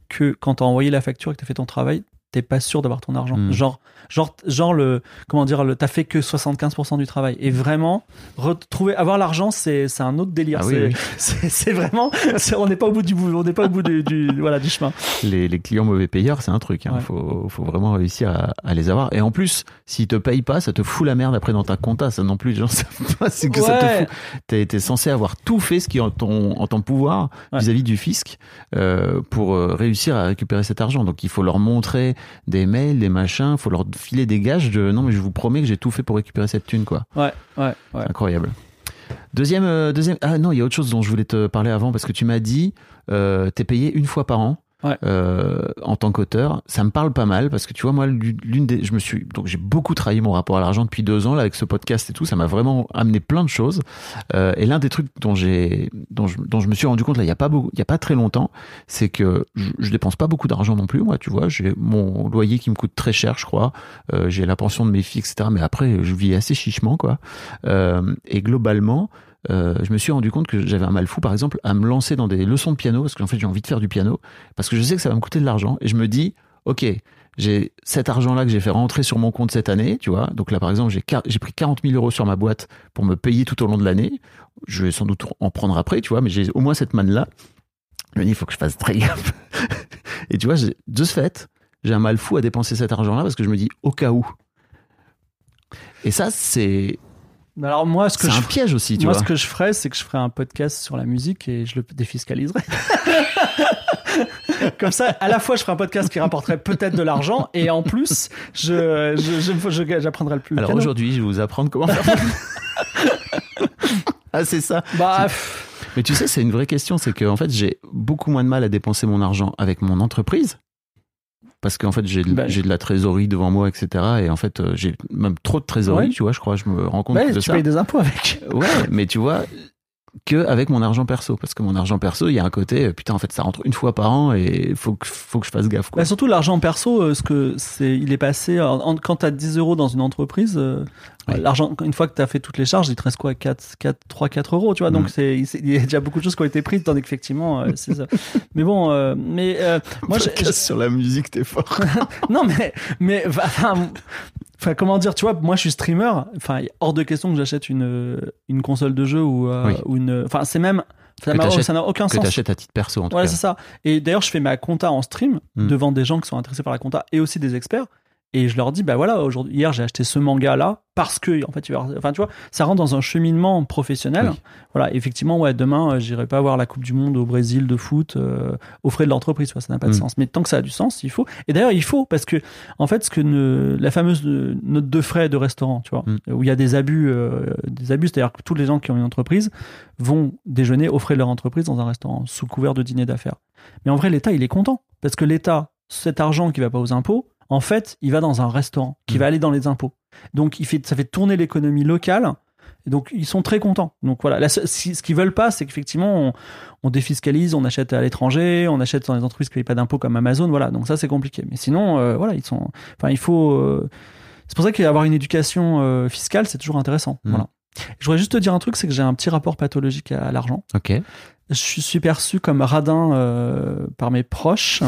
que quand tu as envoyé la facture et que tu as fait ton travail, t'es pas sûr d'avoir ton argent. Mm. Genre, genre, genre le, comment dire, le, t'as fait que 75% du travail. Et vraiment, retrouver, avoir l'argent, c'est, c'est un autre délire. Ah c'est, oui. <laughs> c'est, c'est vraiment, on n'est pas au bout du bout, on n'est pas au bout du, du- voilà, du chemin. les, les clients mauvais payeurs, c'est un truc. Il Ouais. faut, faut vraiment réussir à, à les avoir. Et en plus, s'ils te payent pas, ça te fout la merde après dans ta compta. Ça non plus, les gens savent pas. C'est que ça te fout. T'es, censé avoir tout fait ce qui est en ton, en ton pouvoir Ouais. vis-à-vis du fisc euh, pour euh, réussir à récupérer cet argent. Donc il faut leur montrer des mails, des machins. Il faut leur filer des gages de non mais je vous promets que j'ai tout fait pour récupérer cette thune quoi. Ouais, ouais, ouais. Incroyable. Deuxième, euh, deuxième. Ah non, il y a autre chose dont je voulais te parler avant parce que tu m'as dit, euh, t'es payé une fois par an. Ouais. euh, en tant qu'auteur, ça me parle pas mal parce que tu vois moi l'une des, je me suis donc j'ai beaucoup travaillé mon rapport à l'argent depuis deux ans là avec ce podcast et tout, ça m'a vraiment amené plein de choses. Euh, et l'un des trucs dont j'ai, dont je, dont je me suis rendu compte là il y a pas beaucoup, il y a pas très longtemps, c'est que je, dépense pas beaucoup d'argent non plus moi, tu vois, j'ai mon loyer qui me coûte très cher je crois, euh, j'ai la pension de mes filles etc. Mais après je vis assez chichement quoi. Euh, et globalement, euh, je me suis rendu compte que j'avais un mal fou, par exemple, à me lancer dans des leçons de piano, parce qu'en fait, j'ai envie de faire du piano, parce que je sais que ça va me coûter de l'argent, et je me dis, ok, j'ai cet argent-là que j'ai fait rentrer sur mon compte cette année, tu vois. Donc là, par exemple, j'ai pris 40 000 euros sur ma boîte pour me payer tout au long de l'année. Je vais sans doute en prendre après, tu vois, mais j'ai au moins cette manne-là. Je me dis, il faut que je fasse très gaffe. <laughs> et tu vois, de ce fait, j'ai un mal fou à dépenser cet argent-là, parce que je me dis, au cas où. Et ça, c'est Alors moi, ce que c'est je un piège aussi, tu Moi, vois. ce que je ferais, c'est que je ferais un podcast sur la musique et je le défiscaliserais. <laughs> Comme ça, à la fois, je ferais un podcast qui rapporterait peut-être de l'argent et en plus, je, je, j'apprendrais le plus. Alors aujourd'hui, je vais vous apprendre comment faire. ah, c'est ça. Bah, pff, Mais tu sais, c'est une vraie question. C'est que en fait, j'ai beaucoup moins de mal à dépenser mon argent avec mon entreprise. Parce qu'en fait, j'ai de- Ben. j'ai de la trésorerie devant moi, etc. Et en fait, euh, j'ai même trop de trésorerie, Ouais. tu vois, je crois. Je me rends compte de tu ça. payes des impôts avec. Ouais, mais tu vois, que avec mon argent perso. Parce que mon argent perso, il y a un côté, euh, putain, en fait, ça rentre une fois par an et faut que, faut que je fasse gaffe, quoi. Bah, surtout l'argent perso, euh, ce que c'est, il est passé en- en- quand t'as 10 euros dans une entreprise. euh, Ouais. L'argent, une fois que t'as fait toutes les charges, il te reste quoi 4, 4, 3, 4 euros, tu vois. Donc c'est, il y a déjà beaucoup de choses qui ont été prises, tandis qu'effectivement, euh, c'est ça. <laughs> Mais bon, euh, mais euh, moi, Podcast sur la musique, t'es fort. <laughs> Non, mais, mais, enfin, enfin, comment dire, tu vois, moi je suis streamer, enfin, hors de question que j'achète une, une console de jeu ou, euh, Oui. ou une. Enfin, c'est même. Ça Que n'a aucun que sens. t'achètes à titre perso, en tout Voilà, cas. c'est ça. Et d'ailleurs, je fais ma compta en stream Mm. devant des gens qui sont intéressés par la compta et aussi des experts. Et je leur dis, bah voilà, aujourd'hui, hier, j'ai acheté ce manga-là parce que, en fait, enfin, tu vois, ça rentre dans un cheminement professionnel. Oui. Voilà, effectivement, ouais, demain, euh, j'irai pas voir la Coupe du Monde au Brésil de foot euh, aux frais de l'entreprise, ça n'a pas de Mm. sens. Mais tant que ça a du sens, il faut. Et d'ailleurs, il faut parce que, en fait, ce que ne- la fameuse euh, note de frais de restaurant, tu vois, Mm. où il y a des abus, euh, des abus, c'est-à-dire que tous les gens qui ont une entreprise vont déjeuner aux frais de leur entreprise dans un restaurant sous couvert de dîner d'affaires. Mais en vrai, l'État, il est content parce que l'État, cet argent qui va pas aux impôts, en fait, il va dans un restaurant qui Mm. va aller dans les impôts. Donc, il fait, ça fait tourner l'économie locale. Et donc, ils sont très contents. Donc, voilà. Si- ce qu'ils veulent pas, c'est qu'effectivement, on, on défiscalise, on achète à l'étranger, on achète dans les entreprises qui payent pas d'impôts comme Amazon. Voilà. Donc, ça, c'est compliqué. Mais sinon, euh, voilà, ils sont. Enfin, il faut. euh, C'est pour ça qu'avoir une éducation euh, fiscale, c'est toujours intéressant. Mm. Voilà. Je voudrais juste te dire un truc, c'est que j'ai un petit rapport pathologique à l'argent. Ok. Je suis perçu comme radin euh, par mes proches,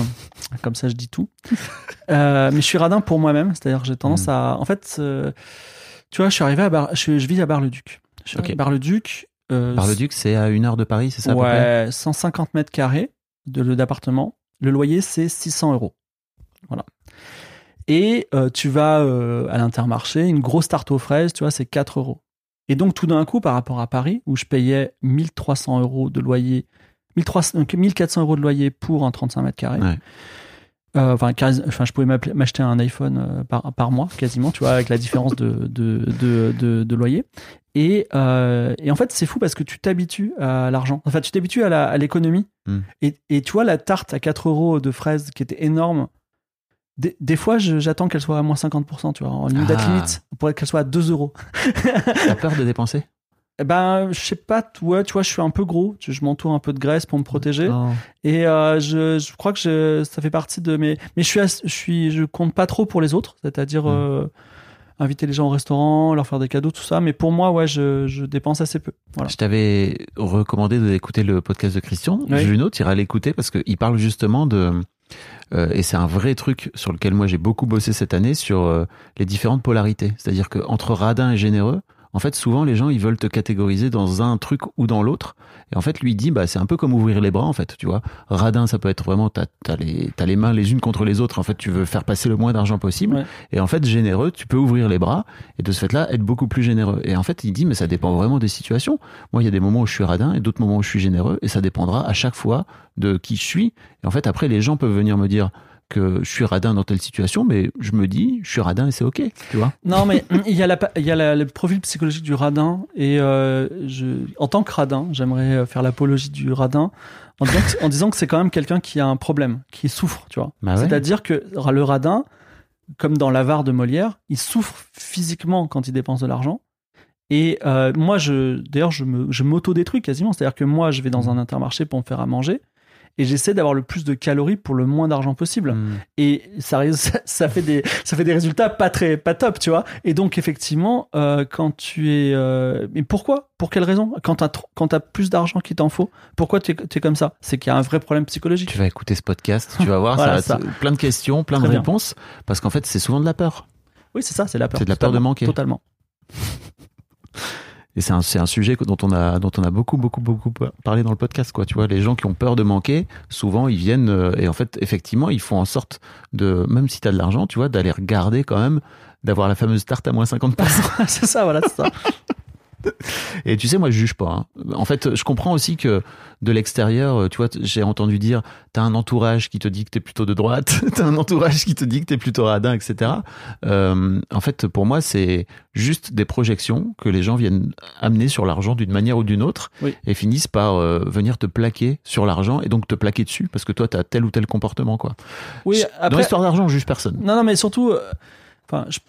comme ça je dis tout. <laughs> Euh, mais je suis radin pour moi-même, c'est-à-dire que j'ai tendance Mm. à. En fait, euh, tu vois, je suis arrivé à Bar... je, je vis à Bar-le-Duc. Je suis Ok. arrivé à Bar-le-Duc. Bar-le-Duc, c'est à une heure de Paris, c'est ça Ouais, 150 mètres carrés d'appartement. Le loyer, c'est 600 euros. Voilà. Et tu vas à l'intermarché, une grosse tarte aux fraises, tu vois, c'est 4 euros. Et donc, tout d'un coup, par rapport à Paris, où je payais 1300 euros de loyer, 1300, donc 1400 euros de loyer pour un 35 mètres carrés. Ouais. Euh, enfin, je pouvais m'acheter un iPhone euh, par, par mois, quasiment, tu vois, avec la différence de, de, de, de, de loyer. Et, euh, et en fait, c'est fou parce que tu t'habitues à l'argent. Enfin, tu t'habitues à l'économie. Mm. Et, et tu vois, la tarte à 4 euros de fraises qui était énorme, des, des fois, j'attends qu'elle soit à moins 50%, tu vois, en ligne date Ah. limite, pour qu'elle soit à 2 euros. <laughs> T'as peur de dépenser? Eh Ben, je sais pas, ouais, tu vois, je suis un peu gros, je, je m'entoure un peu de graisse pour me protéger. Oh. Et euh, je, je crois que je, ça fait partie de mes. Mais je suis, je suis, je compte pas trop pour les autres, c'est-à-dire Mm. euh, inviter les gens au restaurant, leur faire des cadeaux, tout ça. Mais pour moi, ouais, je, je dépense assez peu. Voilà. Je t'avais recommandé d'écouter le podcast de Christian. Oui. Juno, tu iras l'écouter parce qu'il parle justement de, Euh, et c'est un vrai truc sur lequel moi j'ai beaucoup bossé cette année sur euh, les différentes polarités. C'est-à-dire que entre radin et généreux, en fait, souvent les gens ils veulent te catégoriser dans un truc ou dans l'autre. Et en fait, lui dit bah c'est un peu comme ouvrir les bras en fait, tu vois. Radin, ça peut être vraiment t'as as les t'as les mains les unes contre les autres. En fait, tu veux faire passer le moins d'argent possible. Ouais. Et en fait, généreux, tu peux ouvrir les bras et de ce fait-là être beaucoup plus généreux. Et en fait, il dit mais ça dépend vraiment des situations. Moi, il y a des moments où je suis radin et d'autres moments où je suis généreux et ça dépendra à chaque fois de qui je suis. Et en fait, après, les gens peuvent venir me dire que je suis radin dans telle situation, mais je me dis, je suis radin et c'est ok, tu vois. Non, mais <clears throat> il y a, la, il y a la- le profil psychologique du radin. Et euh, je, en tant que radin, j'aimerais euh, faire l'apologie du radin en disant, que, en disant que c'est quand même quelqu'un qui a un problème, qui souffre, tu vois. Bah ouais. C'est-à-dire que le radin, comme dans l'avare de Molière, il souffre physiquement quand il dépense de l'argent. Et euh, moi, je, d'ailleurs, je, me, je m'auto-détruis quasiment. C'est-à-dire que moi, je vais dans un intermarché pour me faire à manger et j'essaie d'avoir le plus de calories pour le moins d'argent possible. Mm. et <laughs> ça, fait des ça fait des résultats pas très pas top tu vois. Et donc effectivement euh, quand tu es euh, mais pourquoi? Pour quelle raison? Quand quand t'as plus d'argent qu'il t'en faut pourquoi tu es, tu es comme ça? C'est qu'il y a un vrai problème psychologique. Tu vas écouter ce podcast, tu vas voir, Voilà, ça va être plein de questions, plein Très de bien. réponses, parce qu'en fait, c'est souvent de la peur. oui c'est ça c'est la peur. C'est de la peur de manquer. totalement <laughs> Et c'est un, un sujet dont on a, dont on a beaucoup, beaucoup, beaucoup parlé dans le podcast, quoi. Tu vois, les gens qui ont peur de manquer, souvent, ils viennent, euh, et en fait, effectivement, ils font en sorte de, même si t'as de l'argent, tu vois, d'aller regarder quand même, d'avoir la fameuse tarte à moins 50%. <laughs> c'est ça voilà c'est ça <laughs> Et tu sais, moi, je juge pas. hein. En fait, je comprends aussi que de l'extérieur, euh, tu vois, j'ai entendu dire, t'as un entourage qui te dit que t'es plutôt de droite, <laughs> t'as un entourage qui te dit que t'es plutôt radin, etc. Euh, en fait, pour moi, c'est juste des projections que les gens viennent amener sur l'argent d'une manière ou d'une autre Oui. et finissent par euh, venir te plaquer sur l'argent et donc te plaquer dessus parce que toi, t'as tel ou tel comportement, quoi. oui Dans après l'histoire d'argent, je juge personne. non non mais surtout euh, je-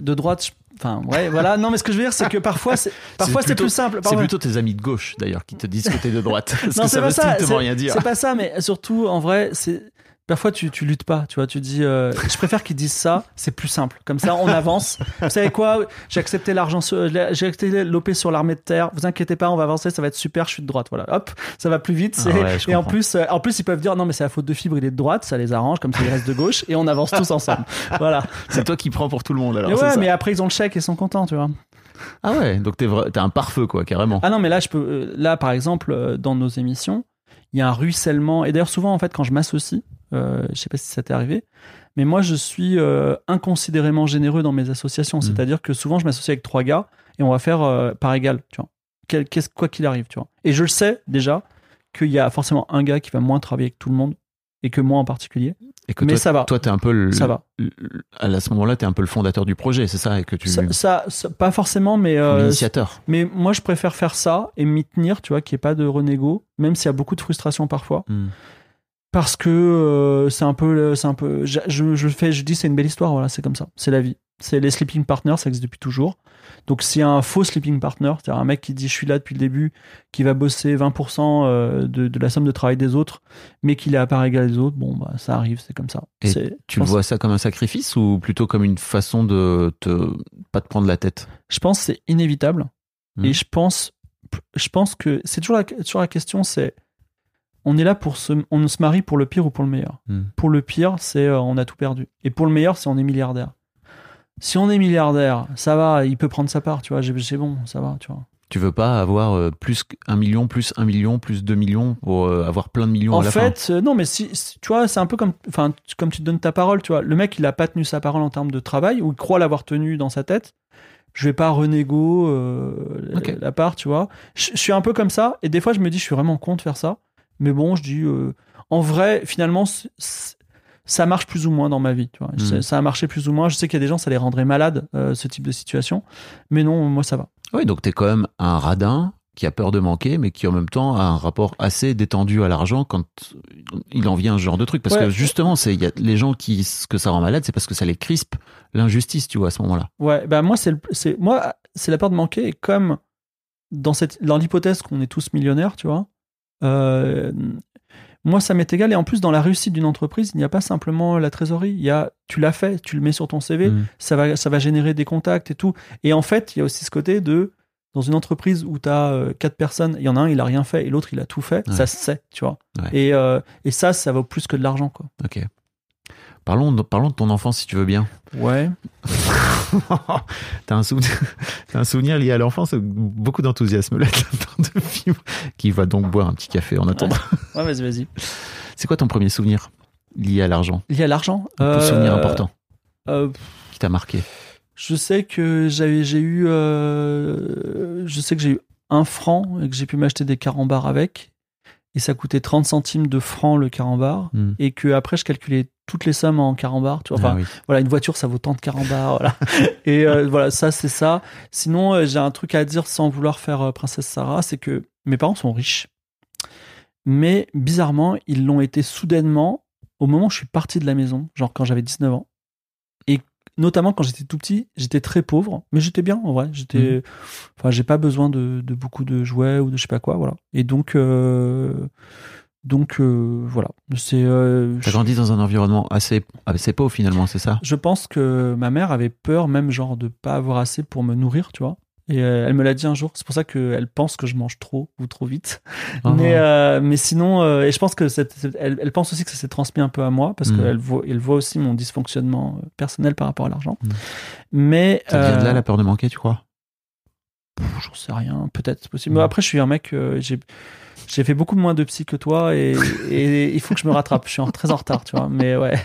de droite je- enfin ouais voilà non mais ce que je veux dire c'est que <laughs> parfois c'est parfois c'est plus simple C'est plutôt tes amis de gauche, d'ailleurs, qui te disent que t'es de droite. <laughs> Parce Non, que c'est ça pas veut ça, strictement rien dire. C'est pas ça, mais surtout, en vrai, c'est. Parfois, tu, tu luttes pas, tu vois. Tu dis, euh, je préfère qu'ils disent ça, c'est plus simple. Comme ça, on avance. Vous savez quoi? J'ai accepté l'argent, j'ai accepté l'OP sur l'armée de terre. Vous inquiétez pas, on va avancer, ça va être super. Je suis de droite, voilà. Hop, ça va plus vite. Ah ouais, et en plus, euh, en plus, ils peuvent dire non, mais c'est la faute de fibre, il est de droite, ça les arrange, comme ça il reste de gauche, et on avance tous ensemble. Voilà. C'est toi qui prends pour tout le monde, alors. Mais ouais, ça mais après ils ont le chèque et ils sont contents, tu vois. Ah ouais, donc t'es t'es un pare-feu, quoi, carrément. Ah non, mais là, je peux, euh, là, par exemple, dans nos émissions, il y a un ruissellement. Et d'ailleurs, souvent, en fait, quand je m'associe, euh, je sais pas si ça t'est arrivé, mais moi, je suis euh, inconsidérément généreux dans mes associations. Mm. C'est-à-dire que souvent, je m'associe avec trois gars et on va faire euh, par égal, tu vois. Quel- qu'est-ce- quoi qu'il arrive, tu vois. Et je le sais déjà qu'il y a forcément un gars qui va moins travailler avec tout le monde et que moi en particulier. Et que mais toi, ça va. Toi, t'es un peu le. Ça va. le- À ce moment-là, t'es un peu le fondateur du projet, c'est ça, et que tu. Ça, ça- ça- pas forcément, mais euh, L'initiateur. mais moi, je préfère faire ça et m'y tenir, tu vois, qu'il n'y ait pas de renégo, même s'il y a beaucoup de frustration parfois. Hmm. Parce que euh, c'est un peu c'est un peu je, je, fais je dis c'est une belle histoire voilà c'est comme ça. C'est la vie. C'est les sleeping partners ça existe depuis toujours. Donc s'il y a un faux sleeping partner c'est-à-dire un mec qui dit je suis là depuis le début qui va bosser 20% euh, de, de la somme de travail des autres mais qu'il est à part égale des autres bon bah ça arrive c'est comme ça. Et Tu vois ça comme un sacrifice ou plutôt comme une façon de te pas te prendre la tête? Je pense que c'est inévitable Mhm. et je pense je pense que c'est toujours la, toujours la question c'est on est là pour se on se marie pour le pire ou pour le meilleur. Hmm. pour le pire c'est euh, on a tout perdu. Et pour le meilleur c'est on est milliardaire. Si on est milliardaire ça va il peut prendre sa part tu vois. C'est bon ça va tu vois. Tu veux pas avoir euh, plus un million, plus un million, plus deux millions pour euh, avoir plein de millions en à la fait non mais si, si- tu vois c'est un peu comme enfin tu- comme tu te donnes ta parole tu vois. Le mec il a pas tenu sa parole en termes de travail ou il croit l'avoir tenu dans sa tête. Je vais pas renégo euh, la part tu vois. Je, je suis un peu comme ça et des fois je me dis je suis vraiment con de faire ça mais bon je dis euh, en vrai finalement ça marche plus ou moins dans ma vie tu vois Mhm. ça a marché plus ou moins je sais qu'il y a des gens ça les rendrait malades euh, ce type de situation mais non moi ça va Oui, donc t'es quand même un radin qui a peur de manquer, mais qui en même temps a un rapport assez détendu à l'argent quand il en vient ce genre de truc. Parce Ouais. que justement, c'est il y a les gens qui ce que ça rend malade, c'est parce que ça les crispe l'injustice, tu vois, à ce moment-là. Ouais, bah moi c'est le- c'est moi c'est la peur de manquer et comme dans cette dans l'hypothèse qu'on est tous millionnaires, tu vois. Euh, moi ça m'est égal et en plus dans la réussite d'une entreprise, il n'y a pas simplement la trésorerie, il y a tu l'as fait, tu le mets sur ton CV, Mm. ça va ça va générer des contacts et tout. Et en fait, il y a aussi ce côté de dans une entreprise où tu as quatre personnes, il y en a un, il a rien fait et l'autre, il a tout fait, Ouais. ça se sait, tu vois. Ouais. Et, euh, et ça, ça vaut plus que de l'argent, quoi. Ok. Parlons de, parlons de ton enfance si tu veux bien. Ouais. <laughs> <laughs> T'as un, souvenir, <laughs> t'as un souvenir lié à l'enfance, beaucoup d'enthousiasme là-dedans de vivre, qui va donc boire un petit café en attendant. Ouais, vas-y, vas-y. <laughs> C'est quoi ton premier souvenir lié à l'argent? Lié à l'argent? Un euh, souvenir important? euh, qui t'a marqué? Je sais que j'avais, j'ai eu, euh, je sais que j'ai eu un franc et que j'ai pu m'acheter des carambars avec. Et ça coûtait 30 centimes de francs le carambar. Hmm. Et que après, je calculais toutes les sommes en carambars. Tu vois, enfin, Ah oui. voilà, une voiture, ça vaut tant de carambars. voilà. <laughs> Et euh, voilà, ça, c'est ça. Sinon, euh, j'ai un truc à dire sans vouloir faire euh, Princesse Sarah, c'est que mes parents sont riches. Mais bizarrement, ils l'ont été soudainement au moment où je suis parti de la maison, genre quand j'avais 19 ans. Et notamment quand j'étais tout petit, j'étais très pauvre, mais j'étais bien en vrai. J'étais, enfin, j'ai pas besoin de, de beaucoup de jouets ou de je sais pas quoi, voilà. Et donc, donc euh, voilà. C'est, euh, T'as je- grandi dans un environnement assez, assez pauvre finalement, c'est ça? Je pense que ma mère avait peur même genre de pas avoir assez pour me nourrir, tu vois. Et euh, elle me l'a dit un jour. C'est pour ça qu'elle pense que je mange trop ou trop vite. Oh. Mais, euh, mais sinon, et je pense que cette- cette- elle, elle pense aussi que ça s'est transmis un peu à moi parce Mm. qu'elle voit, elle voit aussi mon dysfonctionnement personnel par rapport à l'argent. Mm. Mais Ça vient de là la peur de manquer, tu crois? J'en sais rien, peut-être c'est possible. Mais après, je suis un mec, euh, j'ai fait beaucoup moins de psy que toi et, <laughs> et il faut que je me rattrape. Je suis en- très en retard, tu vois. Mais ouais.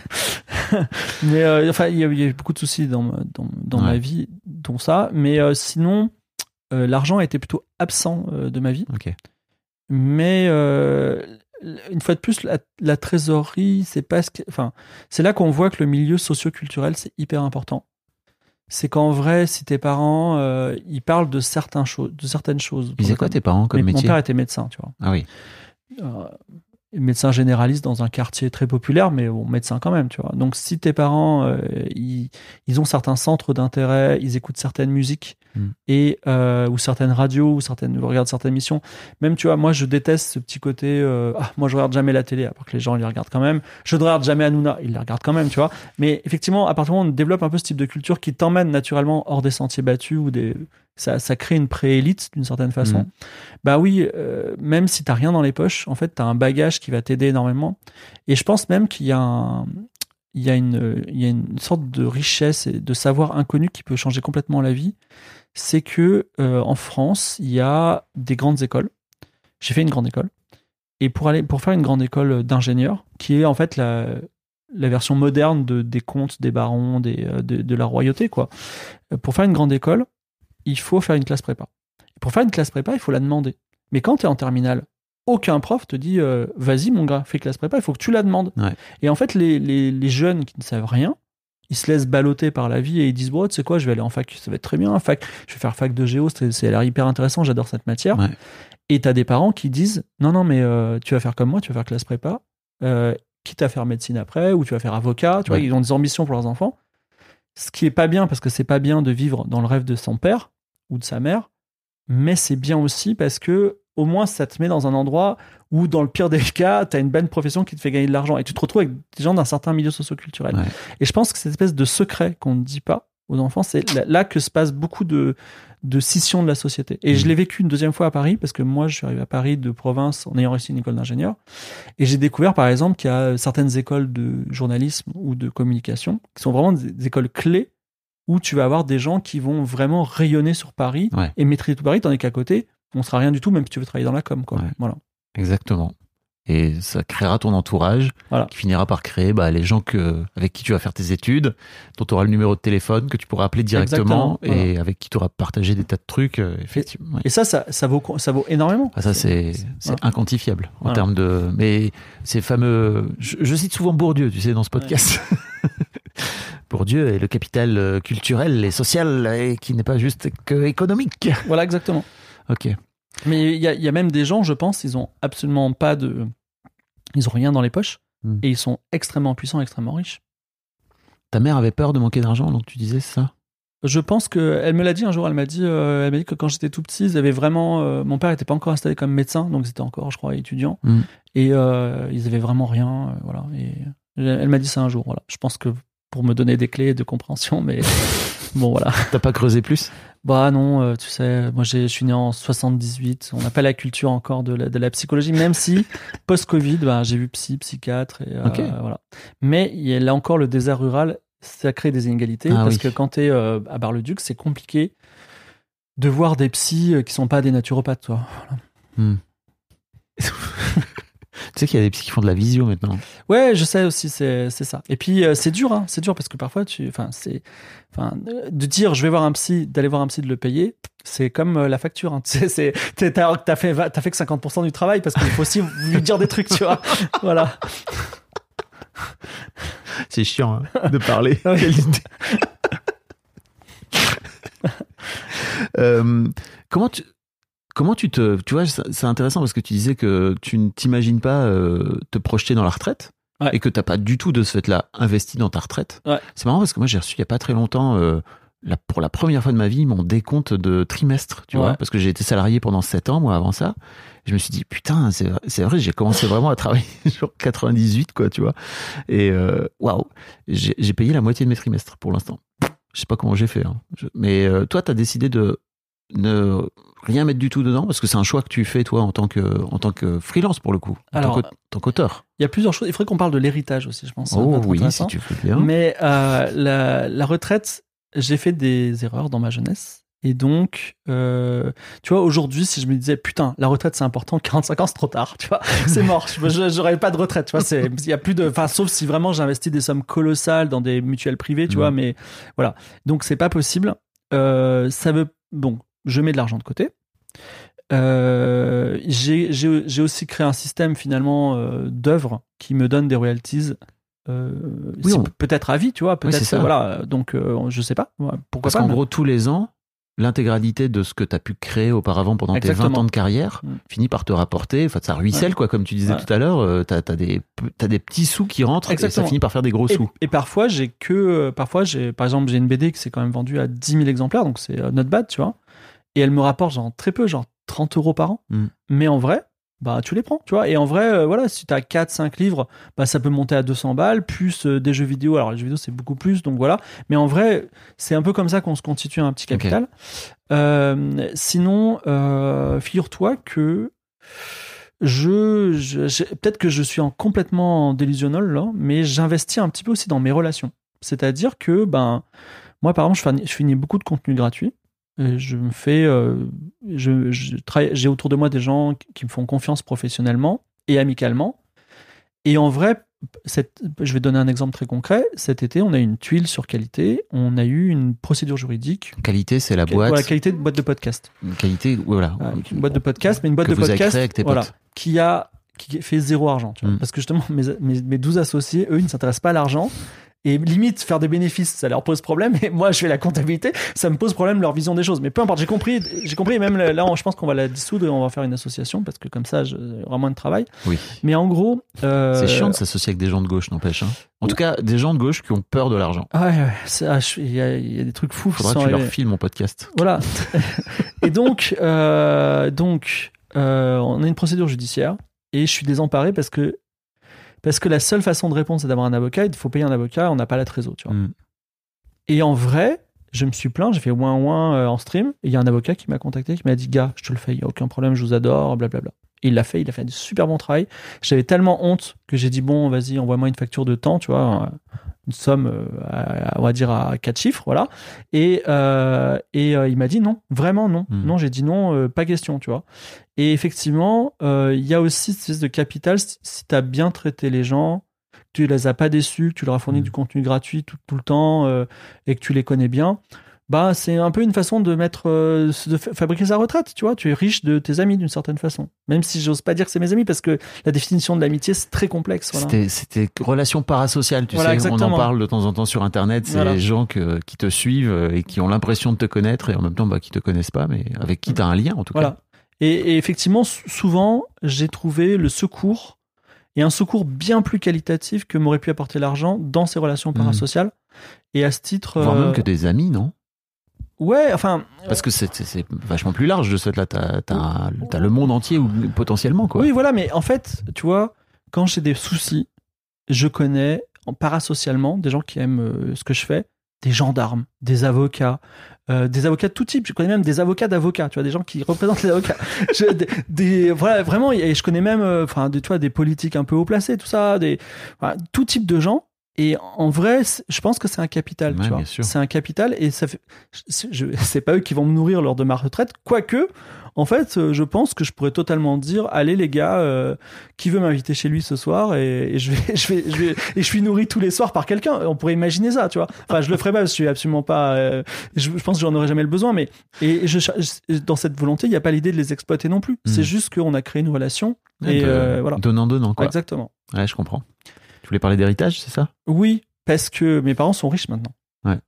<laughs> mais euh, enfin, il y, a- il y a eu beaucoup de soucis dans, ma- dans, vie, dont ça. Mais euh, sinon, l'argent était plutôt absent de ma vie. Ok. Mais une fois de plus, la, la trésorerie, c'est pas ce enfin, c'est là qu'on voit que le milieu socio-culturel c'est hyper important. C'est qu'en vrai, si tes parents, euh, ils parlent de certaines choses, de certaines choses. Ils faisaient quoi tes parents comme Mais métier Mon père était médecin, tu vois. Ah oui. Euh, médecin généraliste dans un quartier très populaire, mais bon, médecin quand même, tu vois. Donc, si tes parents, euh, ils, ils ont certains centres d'intérêt, ils écoutent certaines musiques Mm. et euh, ou certaines radios ou certaines regardent certaines émissions. Même, tu vois, moi, je déteste ce petit côté. euh, ah, moi, je regarde jamais la télé, à part que les gens les regardent quand même. Je ne regarde jamais Hanouna, ils les regardent quand même, tu vois. Mais effectivement, à partir du moment où on développe un peu ce type de culture qui t'emmène naturellement hors des sentiers battus ou des ça, ça crée une préélite d'une certaine façon. Mhm. Bah oui, euh, même si t'as rien dans les poches, en fait, t'as un bagage qui va t'aider énormément. Et je pense même qu'il y a un, il y a une, il y a une sorte de richesse et de savoir inconnu qui peut changer complètement la vie. C'est que euh, en France, il y a des grandes écoles. J'ai fait une grande école. Et pour aller, pour faire une grande école d'ingénieur, qui est en fait la, la version moderne de, des comtes, des barons, des, euh, de, de la royauté, quoi. Pour faire une grande école, il faut faire une classe prépa. Et pour faire une classe prépa, il faut la demander. Mais quand tu es en terminale, aucun prof te dit euh, vas-y mon gars, fais classe prépa, il faut que tu la demandes. Ouais. Et en fait, les, les, les jeunes qui ne savent rien, ils se laissent balloter par la vie et ils disent bon, tu sais quoi, je vais aller en fac, ça va être très bien, fac, je vais faire fac de géo, c'est l'air hyper intéressant, j'adore cette matière. Ouais. Et tu as des parents qui disent non, non, mais euh, tu vas faire comme moi, tu vas faire classe prépa, euh, quitte à faire médecine après, ou tu vas faire avocat, tu vois, ils ont des ambitions pour leurs enfants. Ce qui est pas bien parce que c'est pas bien de vivre dans le rêve de son père ou de sa mère, mais c'est bien aussi parce que au moins ça te met dans un endroit où dans le pire des <laughs> cas, tu as une bonne profession qui te fait gagner de l'argent et tu te retrouves avec des gens d'un certain milieu socioculturel. Ouais. Et je pense que cette espèce de secret qu'on ne dit pas aux enfants, c'est là, que se passe beaucoup de, de scission de la société. Et je Mhm. l'ai vécu une deuxième fois à Paris parce que moi je suis arrivé à Paris de province en ayant réussi une école d'ingénieur et j'ai découvert par exemple qu'il y a certaines écoles de journalisme ou de communication qui sont vraiment des écoles clés où tu vas avoir des gens qui vont vraiment rayonner sur Paris Ouais. et maîtriser tout Paris, tandis qu'à côté, on sera rien du tout, même si tu veux travailler dans la com. Quoi. Ouais. Voilà. Exactement. Et ça créera ton entourage Voilà. qui finira par créer bah, les gens que, avec qui tu vas faire tes études, dont tu auras le numéro de téléphone que tu pourras appeler directement et avec qui tu auras partagé des tas de trucs. euh, effectivement. ouais. Et ça, ça, ça, vaut, ça vaut énormément. Ah, ça, c'est inquantifiable en termes de. Mais ces fameux. Je, je cite souvent Bourdieu, tu sais, dans ce podcast. <laughs> Bourdieu est le capital euh, culturel et social et qui n'est pas juste que économique. Voilà, exactement. Ok. Mais il y a, il y a même des gens, je pense, ils ont absolument pas de. Ils ont rien dans les poches Hmm. et ils sont extrêmement puissants, extrêmement riches. Ta mère avait peur de manquer d'argent, donc tu disais ça? Je pense que elle me l'a dit un jour. Elle m'a dit, euh, elle m'a dit que quand j'étais tout petit, ils avaient vraiment. euh, mon père n'était pas encore installé comme médecin, donc c'était encore, je crois, étudiant. Hmm. Et euh, ils avaient vraiment rien, voilà. Et elle m'a dit ça un jour. Voilà. Je pense que pour me donner des clés de compréhension, mais <laughs> bon, voilà. T'as pas creusé plus? Bah non, euh, tu sais, moi je suis né en 78, on n'a pas la culture encore de la, de la psychologie, même si <laughs> post-Covid, bah, j'ai vu psy, psychiatre, et, euh, voilà. Mais il y a là encore le désert rural, ça crée des inégalités, Ah parce oui. que quand tu es à Bar-le-Duc, c'est compliqué de voir des psys euh, qui sont pas des naturopathes, toi. <laughs> Tu sais qu'il y a des psys qui font de la visio maintenant. Ouais, je sais aussi, c'est c'est ça. Et puis euh, c'est dur, hein, c'est dur parce que parfois tu, enfin c'est, enfin euh, de dire je vais voir un psy, d'aller voir un psy, de le payer, c'est comme euh, la facture. Hein. <laughs> Tu sais, t'as fait, t'as fait que 50% du travail parce qu'il faut aussi <laughs> lui dire des trucs, tu vois. <laughs> Voilà. C'est chiant hein, de parler. Euh, comment tu comment tu te tu vois c'est intéressant parce que tu disais que tu ne t'imagines pas euh, te projeter dans la retraite Ouais. et que t'as pas du tout de ce fait-là investi dans ta retraite. Ouais. C'est marrant parce que moi j'ai reçu il y a pas très longtemps euh, la- pour la première fois de ma vie mon décompte de trimestre, tu Ouais. vois, parce que j'ai été salarié pendant 7 ans moi avant ça. Je me suis dit putain, c'est vrai, j'ai commencé vraiment à travailler <laughs> sur 98 quoi, tu vois. Et euh, waouh, j'ai j'ai payé la moitié de mes trimestres pour l'instant. Je sais pas comment j'ai fait. hein. Je- Mais euh, toi, tu as décidé de ne rien mettre du tout dedans parce que c'est un choix que tu fais toi en tant que en tant que freelance pour le coup, en Alors, tant qu'auteur. Il y a plusieurs choses. Il faudrait qu'on parle de l'héritage aussi, je pense. Oh oui, si tu veux bien. Mais euh, la, la retraite, j'ai fait des erreurs dans ma jeunesse. Et donc, euh, tu vois, aujourd'hui, si je me disais, putain, la retraite, c'est important, <laughs> 45 ans, c'est trop tard, tu vois, c'est mort, j'aurais pas de retraite, tu vois, il y a plus de, enfin, sauf si vraiment j'investis des sommes colossales dans des mutuelles privées, tu vois, mais voilà. Donc, c'est pas possible. Euh, ça veut, bon, je mets de l'argent de côté. Euh, j'ai, aussi créé un système finalement euh, d'œuvres qui me donne des royalties. Euh, Oui, on- peut-être à vie, tu vois, peut-être voilà. Donc, euh, je sais pas. Pourquoi Parce qu'en mais- gros, tous les ans, l'intégralité de ce que tu as pu créer auparavant pendant tes Exactement. 20 ans de carrière Mm. finit par te rapporter, enfin ça ruisselle quoi, comme tu disais Ouais. tout à l'heure, euh, t'as as des petits sous qui rentrent et ça finit par faire des gros Et, sous. et parfois, j'ai que, parfois, j'ai, par exemple, j'ai une BD qui s'est quand même vendue à 10 000 exemplaires, donc c'est not bad, tu vois. Et elle me rapporte genre très peu, genre 30 euros par an. Mm. Mais en vrai, bah tu les prends, tu vois. Et en vrai, euh, voilà, si t'as 4, 5 livres, bah ça peut monter à 200 balles, plus euh, des jeux vidéo. Alors les jeux vidéo, c'est beaucoup plus, donc voilà. Mais en vrai, c'est un peu comme ça qu'on se constitue un petit capital. Euh, sinon, figure-toi que je, peut-être que je suis en complètement délusionnel là, mais j'investis un petit peu aussi dans mes relations. C'est-à-dire que ben moi par exemple, je finis, je finis beaucoup de contenu gratuit. Et je me fais, euh, je, je travaille- j'ai autour de moi des gens qui me font confiance professionnellement et amicalement. Et en vrai, cette, je vais donner un exemple très concret. Cet été, on a eu une tuile sur qualité, on a eu une procédure juridique. Qualité, c'est la boîte. Voilà, qualité de boîte de podcast. Qualité, voilà. Une boîte de podcast, mais une boîte Que de vous avez podcast avec tes voilà, qui a qui fait zéro argent. Tu vois. Mm. Parce que justement, mes, mes, mes 12 associés, eux, ils ne s'intéressent pas à l'argent. Et limite, faire des bénéfices, ça leur pose problème. <laughs> Et moi, je fais la comptabilité, ça me pose problème leur vision des choses. Mais peu importe, j'ai compris. J'ai compris. Et même là, on- je pense qu'on va la dissoudre et on va faire une association parce que comme ça, aura moins de travail. Oui. Mais en gros, euh, C'est chiant de s'associer avec des gens de gauche, n'empêche. hein. En tout cas, des gens de gauche qui ont peur de l'argent. Ah, il y, a- il y a des trucs fous. Faudra que tu leur files mon podcast. Voilà. <laughs> et donc, euh, donc euh, on a une procédure judiciaire et je suis désemparé parce que, parce que la seule façon de répondre, c'est d'avoir un avocat. Il faut payer un avocat, on n'a pas la trésor, tu vois. Mm. Et en vrai, je me suis plaint, j'ai fait ouin ouin euh, en stream. Et il y a un avocat qui m'a contacté, qui m'a dit Gars, je te le fais, il n'y a aucun problème, je vous adore, blablabla. Et il l'a fait, il a fait un super bon travail. J'avais tellement honte que j'ai dit Bon, vas-y, envoie-moi une facture de temps, tu vois, une somme, euh, à- on va dire à quatre chiffres, voilà. Et, euh, et euh, il m'a dit non, vraiment non. Mm. Non, j'ai dit non, pas question, tu vois. Et effectivement, il y a aussi cette espèce de capital si, tu as bien traité les gens, que tu les as pas déçus, que tu leur as fourni Mm. du contenu gratuit tout, tout le temps euh, et que tu les connais bien. Bah, c'est un peu une façon de mettre, euh, de fa- fabriquer sa retraite, tu vois. Tu es riche de tes amis d'une certaine façon. Même si j'ose pas dire que c'est mes amis parce que la définition de l'amitié c'est très complexe. Voilà. C'était, c'était relation parasociale, tu Voilà, sais. On exactement. en parle de temps en temps sur Internet. C'est Voilà. les gens que, qui te suivent euh, et qui ont l'impression de te connaître et en même temps bah, qui te connaissent pas, mais avec qui tu as un lien en tout Voilà. Et, et effectivement, sou- souvent, j'ai trouvé le secours et un secours bien plus qualitatif que m'aurait pu apporter l'argent dans ces relations parasociales. Et à ce titre, cas. Voire euh, même que des amis, non? Ouais, enfin, Parce que c'est, vachement plus large de ce fait-là. T'as, t'as le monde entier ou potentiellement, quoi. oui, voilà. Mais en fait, tu vois, quand j'ai des soucis, je connais en parasocialement des gens qui aiment euh, ce que je fais, des gendarmes, des avocats, euh, des avocats de tout type. Je connais même des avocats d'avocats, tu vois, des gens qui <laughs> représentent les avocats. Je- des, des- voilà, vraiment, et je connais même, euh, enfin, des, tu vois, des politiques un peu haut placés, tout ça, des, voilà, tout type de gens. Et en vrai, je pense que c'est un capital, Ouais, tu vois. C'est un capital et ça fait, <laughs> c'est pas eux qui vont me nourrir lors de ma retraite, quoique. En fait, euh, je pense que je pourrais totalement dire, allez les gars, euh, qui veut m'inviter chez lui ce soir et, et je vais, <laughs> je vais, je vais, et je suis nourri tous les soirs par quelqu'un. On pourrait imaginer ça, tu vois. Enfin, je le ferai pas, parce que je suis absolument pas. euh, je, je pense que j'en aurais jamais le besoin, mais et je, je- dans cette volonté, il n'y a pas l'idée de les exploiter non plus. C'est juste qu'on a créé une relation Ouais, et de- euh, voilà. Donnant, donnant, quoi. Exactement. Ouais, je comprends. Tu voulais parler d'héritage, c'est ça? Oui, parce que mes parents sont riches maintenant. Ouais.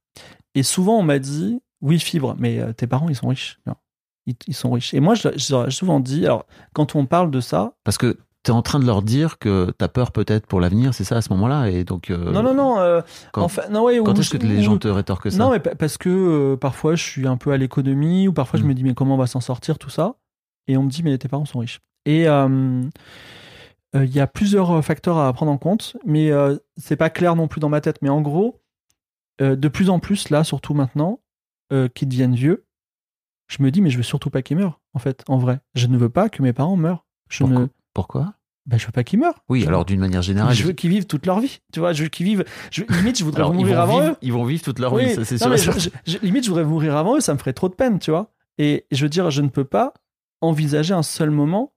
Et souvent, on m'a dit, oui, fibre, mais euh, tes parents, ils sont riches. Non. Ils, ils sont riches. Et moi, je, je leur ai souvent dit, alors, quand on parle de ça, Parce que tu es en train de leur dire que tu as peur peut-être pour l'avenir, c'est ça, à ce moment-là? Et donc. euh, non, non, non, euh, quand- en fait, non, ouais, Quand est-ce que les gens te rétorquent ça? Non, mais pa- parce que euh, parfois, je suis un peu à l'économie, ou parfois, je Mm. me dis, mais comment on va s'en sortir, tout ça? Et on me dit, mais tes parents sont riches. Et euh, euh, il y a plusieurs facteurs à prendre en compte, mais euh, c'est pas clair non plus dans ma tête. Mais en gros, euh, de plus en plus, là, surtout maintenant, euh, qu'ils deviennent vieux, je me dis, mais je veux surtout pas qu'ils meurent, en fait, en vrai. Je ne veux pas que mes parents meurent. Je Pourquoi, ne. Pourquoi? Ben, je veux pas qu'ils meurent. Oui, alors d'une manière générale. Je veux qu'ils vivent toute leur vie. Tu vois, je veux qu'ils vivent. Je, limite, je voudrais alors, mourir avant vivre, eux. ils vont vivre toute leur Oui, vie, ça c'est sûr. je- je- limite, je voudrais mourir avant eux, ça me ferait trop de peine, tu vois. Et je veux dire, je ne peux pas envisager un seul moment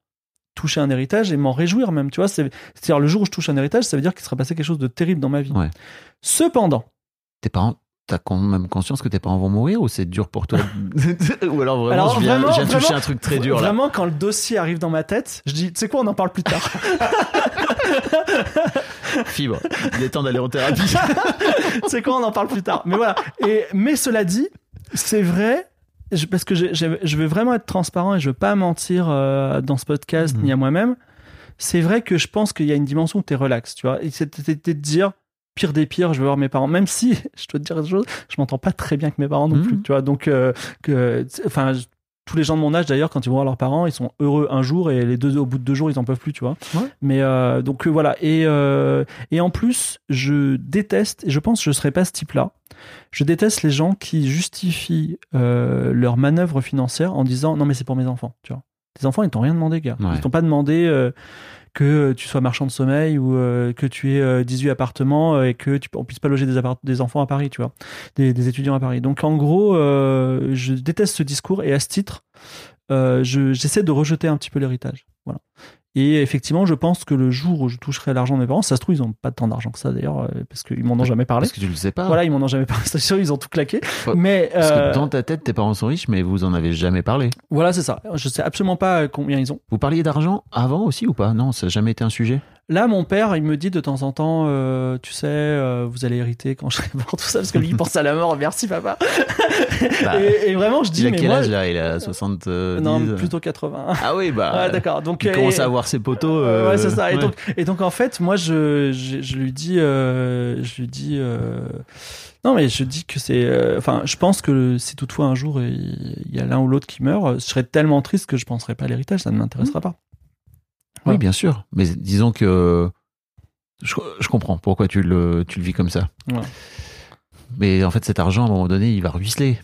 toucher un héritage et m'en réjouir même, tu vois. C'est- C'est-à-dire, le jour où je touche un héritage, ça veut dire qu'il sera passé quelque chose de terrible dans ma vie. Ouais. Cependant, Tes parents, t'as quand même conscience que tes parents vont mourir ou c'est dur pour toi <laughs> Ou alors vraiment, Alors, je viens, vraiment, je viens de toucher un truc très dur là. vraiment, quand le dossier arrive dans ma tête, je dis, tu sais quoi, on en parle plus tard. <laughs> Fibre, il est temps d'aller en thérapie. <laughs> c'est quoi, on en parle plus tard. Mais voilà. Et, mais cela dit, c'est vrai, je- parce que je veux vraiment être transparent et je veux pas mentir euh, dans ce podcast Mhm. ni à moi-même. C'est vrai que je pense qu'il y a une dimension où tu es relax, tu vois. Et c'était de dire, pire des pires, je veux voir mes parents. Même si, <laughs> je dois te dire une chose, je m'entends pas très bien avec mes parents non Mhm. plus, tu vois. Donc, euh, que, enfin, tous les gens de mon âge d'ailleurs, quand ils vont voir leurs parents, ils sont heureux un jour et les deux au bout de deux jours, ils en peuvent plus, tu vois. Ouais. Mais euh, donc euh, voilà. Et euh, et en plus, je déteste et je pense que je serais pas ce type-là. Je déteste les gens qui justifient euh, leur manœuvre financière en disant non mais c'est pour mes enfants, tu vois. Tes enfants ils t'ont rien demandé, gars. Ouais. Ils t'ont pas demandé euh, que tu sois marchand de sommeil ou euh, que tu aies euh, 18 appartements euh, et que tu on puisse pas loger des, enfants à Paris, tu vois, des, des étudiants à Paris. Donc en gros, je déteste ce discours et à ce titre, je- j'essaie de rejeter un petit peu l'héritage. Voilà. Et effectivement, je pense que le jour où je toucherai l'argent de mes parents, ça se trouve, ils ont pas tant d'argent que ça d'ailleurs, euh, parce qu'ils m'en ont jamais parlé. Parce que tu le sais pas. Voilà, ils m'en ont jamais parlé. <laughs> C'est sûr, ils ont tout claqué. Mais Parce euh, que dans ta tête, tes parents sont riches, mais vous en avez jamais parlé. voilà, c'est ça. Je sais absolument pas combien ils ont. Vous parliez d'argent avant aussi ou pas? Non, ça n'a jamais été un sujet. Là, mon père, il me dit de temps en temps, euh, tu sais, euh, vous allez hériter quand je serai mort, tout ça, parce que lui, il pense à la mort. Merci, papa. <laughs> Bah, et, et vraiment, je dis, il a mais quel moi, âge là? Il a 70 non, plutôt 80. Ah oui, bah. ouais, <laughs> d'accord. Donc, Il euh, commence à avoir ses poteaux. Ouais, euh, c'est ça. Et, donc, et donc, en fait, moi, je, je, je lui dis, euh, je lui dis, euh, non, mais je dis que c'est, euh, enfin, je pense que si toutefois un jour il y a l'un ou l'autre qui meurt, je serais tellement triste que je penserais pas à l'héritage, ça ne m'intéressera pas. Oui, bien sûr. Mais disons que je, je comprends pourquoi tu le, tu le vis comme ça. Ouais. Mais en fait, cet argent, à un moment donné, il va ruisseler.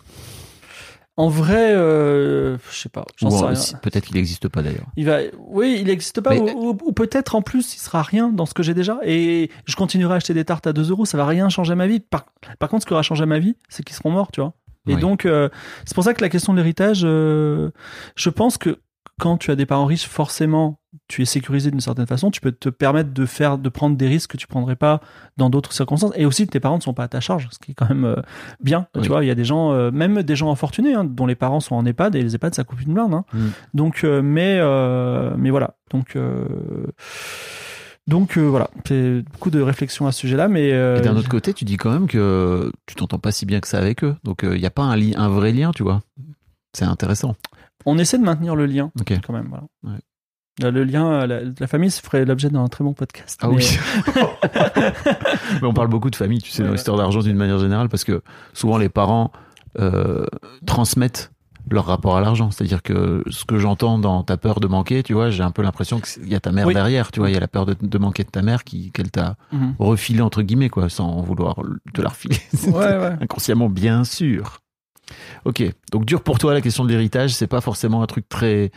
En vrai, euh, je sais pas, j'en Ou sais en- rien. si- Peut-être qu'il n'existe pas d'ailleurs. Il va, oui, il n'existe pas, Mais- ou, ou- ou peut-être en plus, il sera rien dans ce que j'ai déjà, et je continuerai à acheter des tartes à 2 euros, ça va rien changer à ma vie. Par, par contre, ce qui aura changé à ma vie, c'est qu'ils seront morts, tu vois. Et Oui. donc, euh, c'est pour ça que la question de l'héritage, euh, je pense que quand tu as des parents riches, forcément, tu es sécurisé d'une certaine façon, tu peux te permettre de faire, de prendre des risques que tu prendrais pas dans d'autres circonstances. Et aussi, tes parents ne sont pas à ta charge, ce qui est quand même euh, bien. Oui. Tu vois, il y a des gens, euh, même des gens infortunés, hein, dont les parents sont en EHPAD, et les EHPAD, ça coûte une blinde. hein. Mm. Donc, euh, mais, mais voilà. Donc, donc euh, voilà. C'est beaucoup de réflexions à ce sujet-là, mais euh, Et d'un autre côté, tu dis quand même que tu t'entends pas si bien que ça avec eux. Donc, il n'y a pas un, un vrai lien, tu vois. C'est intéressant. On essaie de maintenir le lien quand même. Voilà. Ouais. Le lien, euh, la, la famille, ça ferait l'objet d'un très bon podcast. Ah mais- oui. <laughs> Mais on parle beaucoup de famille, tu sais, Ouais, dans l'histoire d'argent d'une manière générale, parce que souvent les parents euh, transmettent leur rapport à l'argent. C'est-à-dire que ce que j'entends dans ta peur de manquer, tu vois, j'ai un peu l'impression qu'il y a ta mère Oui. derrière, tu vois, il y a la peur de, de manquer de ta mère qui qu'elle t'a Mhm. refilé entre guillemets, quoi, sans vouloir te la refiler. <laughs> Ouais, ouais. Inconsciemment, bien sûr. Ok, donc dur pour toi la question de l'héritage, c'est pas forcément un truc très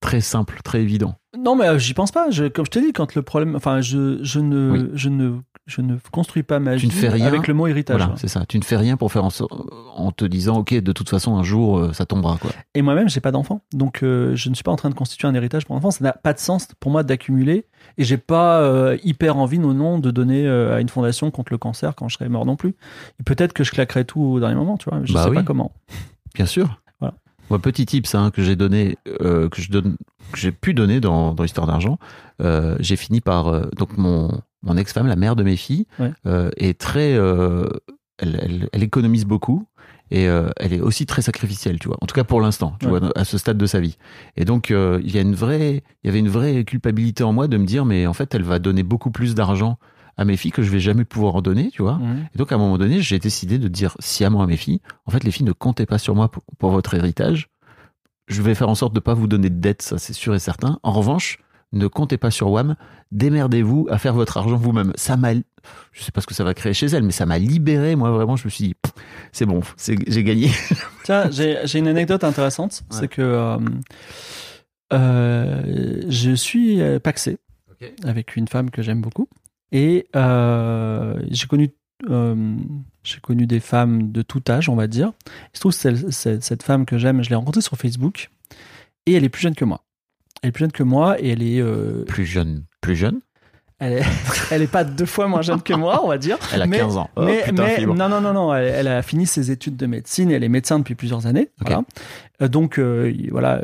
très simple, très évident. Non, mais euh, j'y pense pas. Je, comme je te dis, quand le problème, enfin, je, je ne, Oui. je ne, je ne construis pas ma Tu ne vie fais rien. avec le mot héritage. Voilà, c'est ça. Tu ne fais rien pour faire en, so- en te disant, ok, de toute façon un jour euh, ça tombera quoi. Et moi-même, j'ai pas d'enfant, donc euh, je ne suis pas en train de constituer un héritage pour enfant. Ça n'a pas de sens pour moi d'accumuler, et j'ai pas euh, hyper envie, non, non, de donner euh, à une fondation contre le cancer quand je serai mort non plus. Peut-être que je claquerai tout au dernier moment, tu vois. Je Bah sais oui. pas comment. Bien sûr. Voilà. Petit tips hein, que j'ai donné, que je donne, que j'ai pu donner dans, dans l'histoire d'argent. j'ai fini par donc mon mon ex-femme, la mère de mes filles, Ouais. euh, est très, euh, elle, elle, elle économise beaucoup et euh, elle est aussi très sacrificielle, tu vois. En tout cas pour l'instant, tu Ouais. vois, à ce stade de sa vie. Et donc euh, il y a une vraie, il y avait une vraie culpabilité en moi de me dire, mais en fait, elle va donner beaucoup plus d'argent à mes filles que je vais jamais pouvoir en donner, tu vois. Mhm. Et donc, à un moment donné, j'ai décidé de dire sciemment à mes filles, en fait, les filles, ne comptez pas sur moi pour, pour votre héritage. Je vais faire en sorte de pas vous donner de dette, ça c'est sûr et certain. En revanche, ne comptez pas sur WAM. Démerdez-vous à faire votre argent vous-même. Ça m'a, je sais pas ce que ça va créer chez elles, mais ça m'a libéré. Moi, vraiment, je me suis dit, c'est bon, j'ai gagné. <laughs> Tiens, j'ai une anecdote intéressante. Ouais. C'est que euh, euh, je suis euh, paxé avec une femme que j'aime beaucoup. Et euh, j'ai connu, euh, j'ai connu des femmes de tout âge, on va dire. Il se trouve que cette femme que j'aime, je l'ai rencontrée sur Facebook. Et elle est plus jeune que moi. Elle est plus jeune que moi et elle est, euh, Plus jeune, plus jeune? elle est, <laughs> elle est pas deux fois moins jeune que moi, on va dire. <laughs> Elle a Mais- 15 ans. Oh, mais, putain, mais- fibre. non, non, non, non, elle, elle a fini ses études de médecine et elle est médecin depuis plusieurs années. Voilà. Euh, Donc, euh, voilà.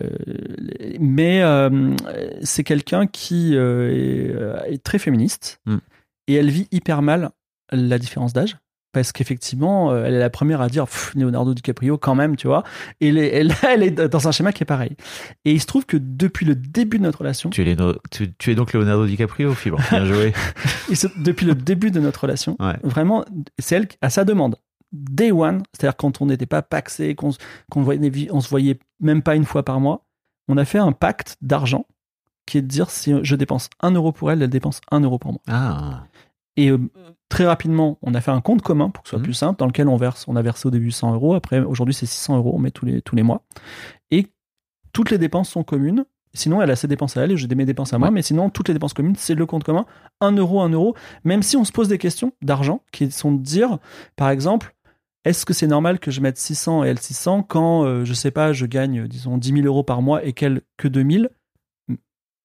mais euh, c'est quelqu'un qui est, est très féministe Hmm. et elle vit hyper mal la différence d'âge. Parce qu'effectivement, euh, elle est la première à dire Leonardo DiCaprio quand même, tu vois. Et est, elle, <laughs> elle est dans un schéma qui est pareil. Et il se trouve que depuis le début de notre relation, Tu es, Léno- tu, tu es donc Leonardo DiCaprio, fibre. Bien joué. <laughs> Et ce- depuis le début de notre relation, Ouais. vraiment, c'est elle qui- à sa demande. Day one, c'est-à-dire quand on n'était pas paxé, qu'on qu'on voyait, on se voyait même pas une fois par mois, on a fait un pacte d'argent qui est de dire si je dépense un euro pour elle, elle dépense un euro pour moi. Ah, Et euh, très rapidement, on a fait un compte commun pour que ce soit Mhm. plus simple, dans lequel on verse, on a versé au début 100 euros, après aujourd'hui c'est 600 euros, on met tous les, tous les mois. Et toutes les dépenses sont communes. Sinon, elle a ses dépenses à elle et j'ai mes dépenses à moi, Ouais. mais sinon, toutes les dépenses communes, c'est le compte commun. 1 euro, 1 euro. Même si on se pose des questions d'argent qui sont de dire, par exemple, est-ce que c'est normal que je mette 600 et elle 600 quand, euh, je sais pas, je gagne, disons, 10 000 euros par mois et qu'elle que 2 000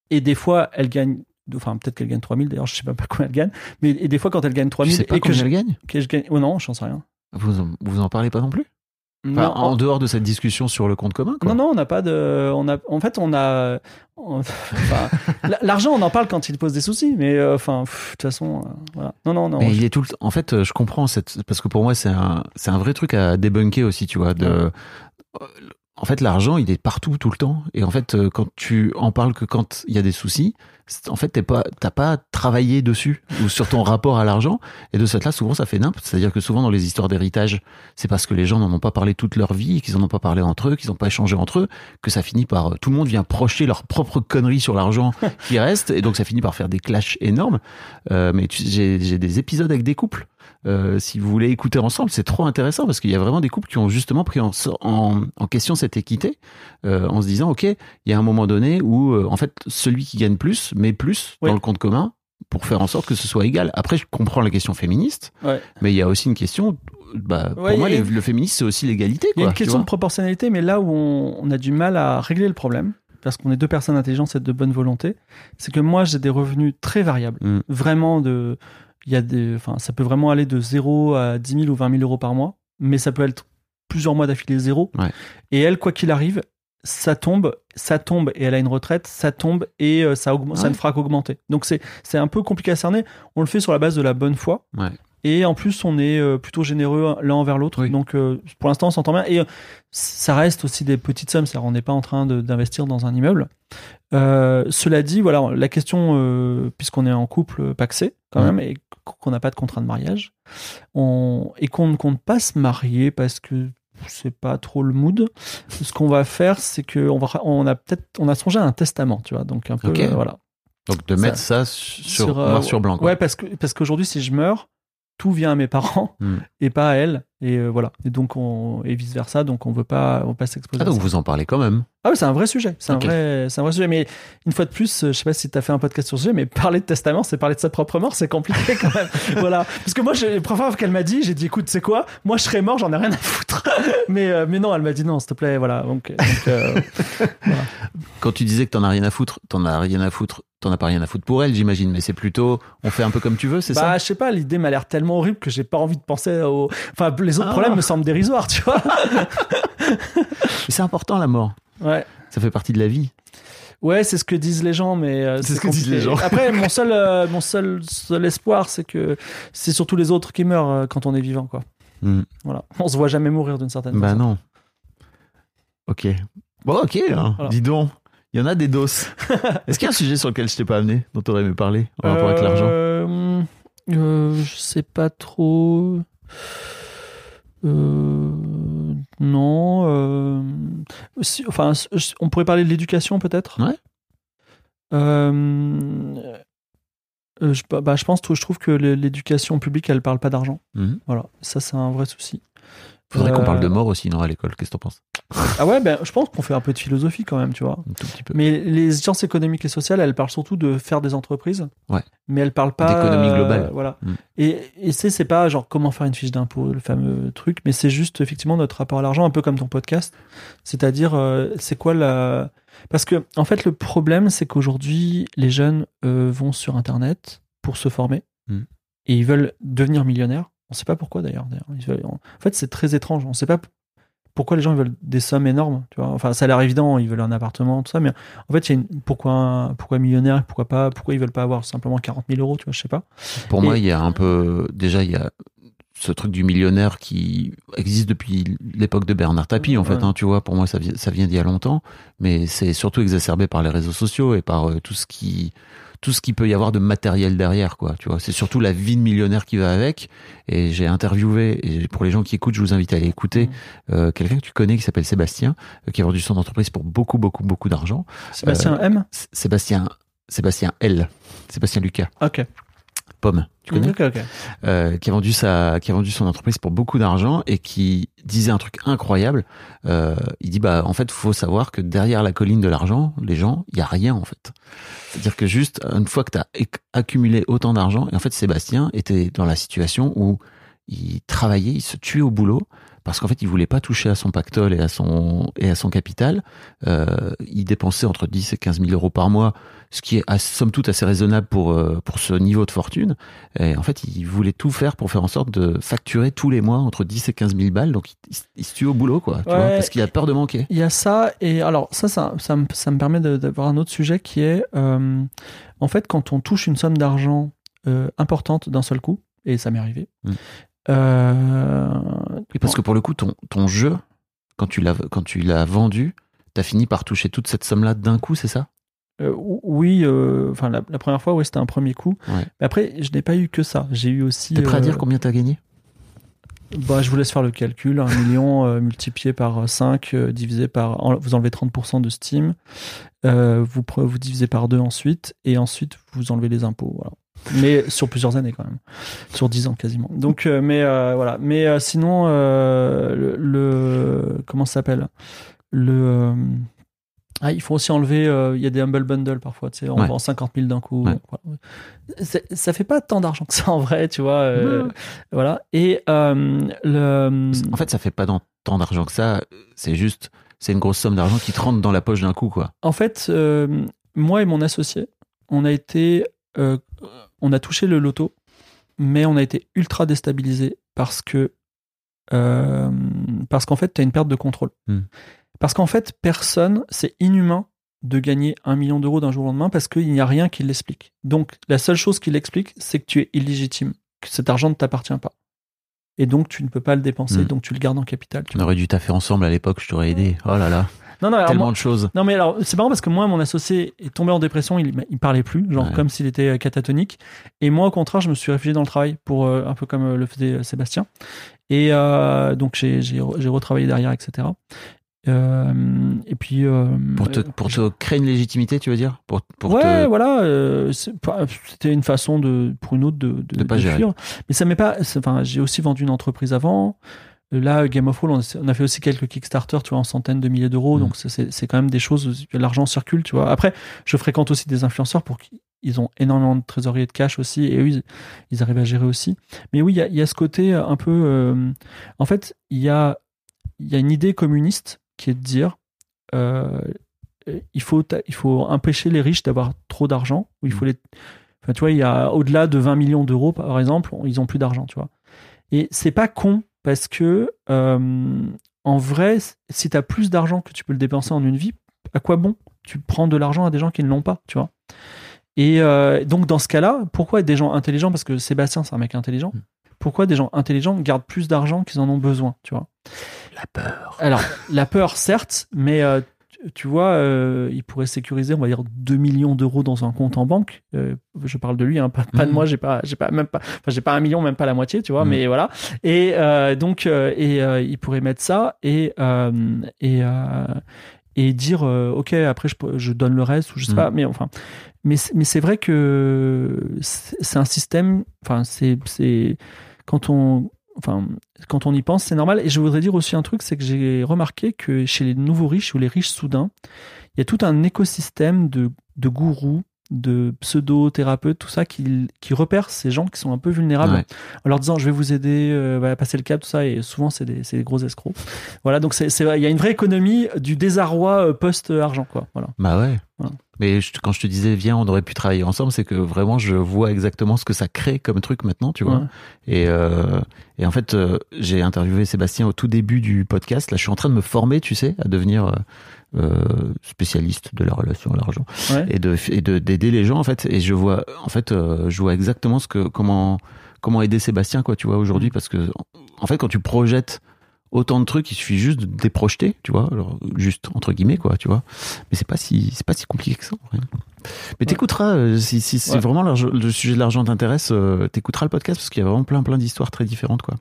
Et des fois, elle gagne, enfin, peut-être qu'elle gagne 3 000 d'ailleurs, je sais pas pas combien elle gagne, mais et des fois, quand elle gagne 3 tu 000 sais pas et que je, elle gagne que je gagne. Oh non, j'en sais rien. vous en, vous en parlez pas non plus? Enfin, Non, en dehors de cette discussion sur le compte commun, quoi. Non, non, on n'a pas de. On a, en fait, on a. <laughs> enfin, L'argent, on en parle quand il pose des soucis, mais euh, enfin, de toute façon, euh, voilà. Non, non, non. Mais je- il est tout le... En fait, je comprends cette... parce que pour moi, c'est un, c'est un vrai truc à débunker aussi, tu vois. De... Euh, En fait, l'argent, il est partout, tout le temps. Et en fait, euh, quand tu en parles que quand il y a des soucis, en fait, t'es pas, t'as pas travaillé dessus ou sur ton rapport à l'argent. Et de cette là, souvent, ça fait nimp. C'est-à-dire que souvent, dans les histoires d'héritage, c'est parce que les gens n'en ont pas parlé toute leur vie, qu'ils en ont pas parlé entre eux, qu'ils n'ont pas échangé entre eux, que ça finit par, tout le monde vient projeter leur propre connerie sur l'argent qui reste. Et donc, ça finit par faire des clashs énormes. Euh, mais j'ai des épisodes avec des couples. Euh, si vous voulez écouter ensemble, c'est trop intéressant parce qu'il y a vraiment des couples qui ont justement pris en, so- en, en question cette équité euh, en se disant, ok, il y a un moment donné où euh, en fait celui qui gagne plus met plus Oui. dans le compte commun pour faire en sorte que ce soit égal. Après, je comprends la question féministe, Ouais. mais il y a aussi une question. Bah, pour moi, les- le féminisme, c'est aussi l'égalité. Il y a une question de proportionnalité, mais là où on, on a du mal à régler le problème, parce qu'on est deux personnes intelligentes et de bonne volonté, c'est que moi, j'ai des revenus très variables. Mm. Vraiment de. Il y a des, enfin, ça peut vraiment aller de 0 à 10 000 ou 20 000 euros par mois, mais ça peut être plusieurs mois d'affilée zéro. Ouais. Et elle, quoi qu'il arrive, ça tombe, ça tombe et elle a une retraite, ça tombe et euh, ça, augmente, ça ne fera qu'augmenter. Donc c'est c'est un peu compliqué à cerner. On le fait sur la base de la bonne foi. Ouais. Et en plus, on est euh, plutôt généreux l'un envers l'autre. Oui. Donc, euh, pour l'instant, on s'entend bien. Et ça reste aussi des petites sommes. C'est-à-dire, on n'est pas en train de- d'investir dans un immeuble. Euh, cela dit, voilà, la question, euh, puisqu'on est en couple paxé, quand même, et qu'on n'a pas de contrat de mariage, on, et qu'on ne compte pas se marier parce que c'est pas trop le mood. Ce qu'on va faire, c'est qu'on va, on a peut-être, on a songé à un testament, tu vois. Donc, un peu, euh, voilà. Donc de mettre ça sur, Sur, euh, noir sur blanc. Quoi. Ouais, parce que parce qu'aujourd'hui, si je meurs, tout vient à mes parents Hmm. et pas à elle. Et euh, voilà. Et donc, on, et vice versa. Donc, on veut pas, on veut pas s'exposer. Ah, donc vous en parlez quand même. Ah oui, c'est un vrai sujet. C'est un vrai, c'est un vrai sujet. Mais une fois de plus, euh, je sais pas si tu as fait un podcast sur ce sujet, mais parler de testament, c'est parler de sa propre mort, c'est compliqué quand même. <laughs> voilà. Parce que moi, la première fois qu'elle m'a dit, j'ai dit, écoute, c'est quoi? Moi, je serais mort, j'en ai rien à foutre. <laughs> mais, euh, mais non, elle m'a dit non, s'il te plaît, voilà. Donc, donc, euh, <laughs> Quand tu disais que t'en as rien à foutre, t'en as rien à foutre, t'en as pas rien à foutre pour elle, j'imagine, mais c'est plutôt, on fait un peu comme tu veux, c'est bah, ça? je sais pas, l'idée m'a l'air tellement horrible que j'ai pas envie de penser au. Enfin, les autres Ah. problèmes me semblent dérisoires, tu vois. <laughs> Mais C'est important la mort. Ouais. Ça fait partie de la vie. Ouais, c'est ce que disent les gens, mais euh, C'est ce que disent les gens. Après, mon <laughs> seul, euh, mon seul, seul espoir, c'est que c'est surtout les autres qui meurent euh, quand on est vivant, quoi. Hmm. Voilà, on se voit jamais mourir d'une certaine Bah façon. non. Ok. Bon, ok, hein. Voilà. dis donc. Il y en a des doses. <laughs> Est-ce qu'il y a un sujet sur lequel je t'ai pas amené, dont t'aurais aimé parler, en rapport avec l'argent je sais pas trop. Euh, non. euh, si- enfin, on pourrait parler de l'éducation peut-être? Ouais. Euh, euh, je, bah, je pense, je trouve que l'éducation publique, elle parle pas d'argent. Mhm. Voilà, ça c'est un vrai souci. Faudrait qu'on Euh, parle de mort aussi, non, à l'école. Qu'est-ce que t'en penses? Ah ouais, ben, je pense qu'on fait un peu de philosophie quand même, tu vois. Un tout petit peu. Mais les sciences économiques et sociales, elles parlent surtout de faire des entreprises. Ouais. Mais elles parlent pas. D'économie globale. voilà. Mm. Et, et c'est, c'est pas genre comment faire une fiche d'impôt, le fameux truc, mais c'est juste effectivement notre rapport à l'argent, un peu comme ton podcast. C'est-à-dire, euh, c'est quoi la. Parce que, en fait, le problème, c'est qu'aujourd'hui, les jeunes euh, vont sur Internet pour se former Mm. et ils veulent devenir millionnaires. On sait pas pourquoi d'ailleurs. En fait, c'est très étrange. On sait pas pourquoi les gens veulent des sommes énormes. Tu vois enfin, ça a l'air évident, ils veulent un appartement, tout ça, mais en fait, il y a une... pourquoi, pourquoi millionnaire, pourquoi pas, pourquoi ils veulent pas avoir simplement 40 000 euros, tu vois, je sais pas. Pour moi, il y a un peu. Déjà, il y a ce truc du millionnaire qui existe depuis l'époque de Bernard Tapie, en fait. Ouais. hein, tu vois, pour moi, ça vient, ça vient d'il y a longtemps. Mais c'est surtout exacerbé par les réseaux sociaux et par euh, tout ce qui. Tout ce qu'il peut y avoir de matériel derrière, quoi. Tu vois, c'est surtout la vie de millionnaire qui va avec. Et j'ai interviewé, et pour les gens qui écoutent, je vous invite à aller écouter, euh, quelqu'un que tu connais qui s'appelle Sébastien, euh, qui a vendu son entreprise pour beaucoup, beaucoup, beaucoup d'argent. Sébastien M? S- Sébastien, Sébastien L, Sébastien Lucas, Ok. Pomme, tu connais euh, qui a vendu sa, qui a vendu son entreprise pour beaucoup d'argent et qui disait un truc incroyable. Euh, il dit bah en fait faut savoir que derrière la colline de l'argent, les gens, il y a rien en fait. C'est-à-dire que juste une fois que tu as accumulé autant d'argent, et en fait Sébastien était dans la situation où il travaillait, il se tuait au boulot parce qu'en fait il voulait pas toucher à son pactole et à son et à son capital. Euh, il dépensait entre 10 et 15 000 euros par mois, ce qui est à, somme toute assez raisonnable pour euh, pour ce niveau de fortune. Et en fait, il voulait tout faire pour faire en sorte de facturer tous les mois entre 10 et 15 000 balles. Donc, il, il- se tue au boulot, quoi. Tu Ouais. vois, parce qu'il a peur de manquer. Il y a ça, et alors ça, ça, ça, me, ça me permet d'avoir un autre sujet qui est, euh, en fait, quand on touche une somme d'argent euh, importante d'un seul coup, et ça m'est arrivé, Mm. euh, Parce que pour le coup, ton, ton jeu, quand tu l'as, quand tu l'as vendu, t'as fini par toucher toute cette somme-là d'un coup, c'est ça? Euh, oui, euh, enfin la, la première fois, oui, c'était un premier coup. Ouais. Mais après, je n'ai pas eu que ça. J'ai eu aussi. T'es prêt à euh, dire combien t'as gagné? Bah, Je vous laisse faire le calcul. Un <laughs> million euh, multiplié par 5, euh, divisé par. en- Vous enlevez 30% de Steam. Euh, vous, vous divisez par 2 ensuite. Et ensuite, vous enlevez les impôts. Voilà. Mais sur plusieurs années quand même. Sur 10 ans quasiment. Donc, euh, mais euh, voilà. Mais euh, sinon, le, le- Comment ça s'appelle? Le. ah, il faut aussi enlever. Il y a des Humble Bundle parfois. Tu sais, on Ouais. vend 50 000 d'un coup. Ouais. Voilà. Ça fait pas tant d'argent que ça en vrai, tu vois. Voilà. Et le. En fait, ça fait pas tant d'argent que ça. C'est juste, c'est une grosse somme d'argent qui te rentre dans la poche d'un coup, quoi. En fait, moi et mon associé, on a été, euh, on a touché le loto, mais on a été ultra déstabilisé parce que, euh, parce qu'en fait, tu as une perte de contrôle. Hmm. Parce qu'en fait, personne, c'est inhumain de gagner un million d'euros d'un jour au lendemain parce qu'il n'y a rien qui l'explique. Donc, la seule chose qui l'explique, c'est que tu es illégitime, que cet argent ne t'appartient pas. Et donc, tu ne peux pas le dépenser, Hmm. donc tu le gardes en capital. tu On aurait dû taffer ensemble à l'époque, je t'aurais aidé. Oh là là, Non, non, alors tellement moi- de choses. Non mais alors c'est marrant parce que moi mon associé est tombé en dépression, il, il parlait plus, genre Ouais. comme s'il était euh, catatonique. Et moi au contraire je me suis réfugié dans le travail pour euh, un peu comme euh, le faisait Sébastien. Et euh, donc j'ai j'ai re- j'ai retravaillé derrière etc. Euh, et puis euh, Pour te, pour te créer une légitimité, tu veux dire? Pour, pour ouais, te- voilà. euh, c'est C'était une façon de, pour une autre de, de, De pas de gérer. fuir. Mais ça m'est pas. Enfin, j'ai aussi vendu une entreprise avant. Là, Game of Thrones, on a- on a fait aussi quelques Kickstarter, tu vois, en centaines de milliers d'euros. Mm. Donc, c'est- quand même des choses. L'argent circule, tu vois. Après, je fréquente aussi des influenceurs pour qui ils ont énormément de trésorerie et de cash aussi, et eux, ils, ils arrivent à gérer aussi. Mais oui, il y a, il y a ce côté un peu. euh, en fait, il y a, y a une idée communiste qui est de dire euh, il, faut, il faut empêcher les riches d'avoir trop d'argent, ou il faut les. Enfin, tu vois, il y a au-delà de 20 millions d'euros, par exemple, ils ont plus d'argent, tu vois. Et c'est pas con parce que, euh, en vrai, si tu as plus d'argent que tu peux le dépenser en une vie, à quoi bon? Tu prends de l'argent à des gens qui ne l'ont pas, tu vois? Et euh, donc, dans ce cas-là, pourquoi des gens intelligents Parce que Sébastien, c'est un mec intelligent. Mm. Pourquoi des gens intelligents gardent plus d'argent qu'ils en ont besoin, tu vois? La peur. alors, la peur, certes, mais euh, tu- vois, euh, il pourrait sécuriser, on va dire, 2 millions d'euros dans un compte en banque. Euh, je parle de lui, hein, pas, pas de Mhm. moi, j'ai pas, j'ai pas, même pas, enfin, j'ai pas un million, même pas la moitié, tu vois, Mhm. mais voilà. Et euh, donc, euh, et euh, il pourrait mettre ça et euh, et euh, et dire, euh, ok, après je, je donne le reste ou je sais Mhm. pas, mais enfin, mais c'est- mais c'est vrai que c'est un système, enfin, c'est c'est quand on enfin, quand on y pense, c'est normal. Et je voudrais dire aussi un truc, c'est que j'ai remarqué que chez les nouveaux riches ou les riches soudains, il y a tout un écosystème de, de gourous, de pseudo-thérapeutes, tout ça, qui, qui repèrent ces gens qui sont un peu vulnérables Ouais. en leur disant je vais vous aider, euh, voilà, passer le cap, tout ça. Et souvent, c'est des, des gros escrocs. Voilà, donc il y a une vraie économie du désarroi euh, post-argent, quoi. Voilà. Bah ouais. Voilà. Mais je- quand je te disais, viens, on aurait pu travailler ensemble, c'est que vraiment, je vois exactement ce que ça crée comme truc maintenant, tu vois. Ouais. Et, euh, et en fait, euh, j'ai interviewé Sébastien au tout début du podcast. Là, je suis en train de me former, tu sais, à devenir euh, euh, spécialiste de la relation à l'argent Ouais. et de et de d'aider les gens en fait. Et je vois, en fait, euh, je vois exactement ce que comment comment aider Sébastien, quoi, tu vois, aujourd'hui, parce que en fait, quand tu projettes autant de trucs, il suffit juste de déprojeter, tu vois, alors, juste entre guillemets, quoi, tu vois. Mais c'est pas si c'est pas si compliqué que ça. en vrai. Mais t'écouteras euh, si, si, si Ouais. vraiment le sujet de l'argent t'intéresse, euh, t'écouteras le podcast parce qu'il y a vraiment plein plein d'histoires très différentes, quoi.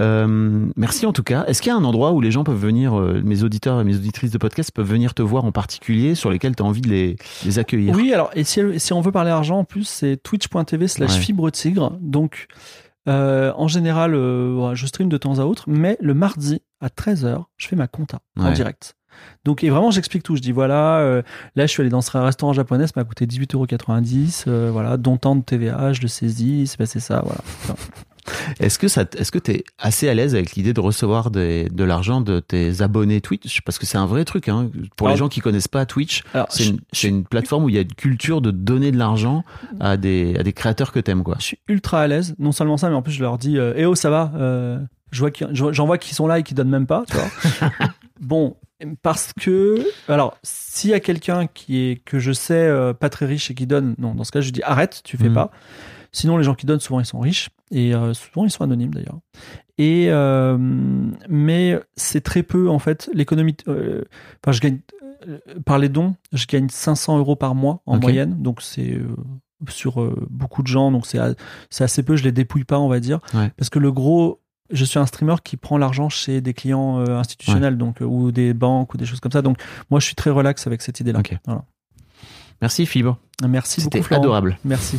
Euh, merci en tout cas. Est-ce qu'il y a un endroit où les gens peuvent venir, euh, mes auditeurs et mes auditrices de podcast peuvent venir te voir en particulier, sur lesquels tu as envie de les, les accueillir? Oui, alors, et si, si on veut parler argent, en plus, c'est twitch.tv slash fibre tigre. Donc, euh, en général, euh, je stream de temps à autre, mais le mardi à 13h, je fais ma compta en direct. Donc, et vraiment, j'explique tout. Je dis, voilà, euh, là, je suis allé dans ce restaurant japonais, ça m'a coûté 18,90€, euh, voilà, dont tant de TVA, je le saisis, c'est passé ça, voilà. Enfin, Est-ce que ça, est-ce que t'es assez à l'aise avec l'idée de recevoir des, de l'argent de tes abonnés Twitch? Parce que c'est un vrai truc, hein. Pour les gens qui connaissent pas Twitch, alors, c'est une, plateforme où il y a une culture de donner de l'argent à des, à des créateurs que t'aimes, quoi. je suis ultra à l'aise. Non seulement ça, mais en plus, je leur dis euh, Eh oh, ça va euh, je vois J'en vois qui sont là et qui donnent même pas, tu vois. <laughs> bon, parce que. Alors, s'il y a quelqu'un qui est que je sais euh, pas très riche et qui donne, non, dans ce cas, je dis arrête, tu fais Mhm. pas. Sinon, les gens qui donnent, souvent, ils sont riches. Et euh, souvent, ils sont anonymes d'ailleurs. Et. euh, mais c'est très peu, en fait, l'économie. euh, Enfin, je gagne. par les dons, je gagne 500 euros par mois en moyenne. Donc, c'est. sur euh, beaucoup de gens, donc c'est assez peu, je les dépouille pas, on va dire. Ouais. Parce que le gros, je suis un streamer qui prend l'argent chez des clients euh, institutionnels, donc euh, ou des banques ou des choses comme ça. Donc moi, je suis très relax avec cette idée-là. Voilà. Merci Fibre. Merci C'était beaucoup, Florent. adorable. Merci.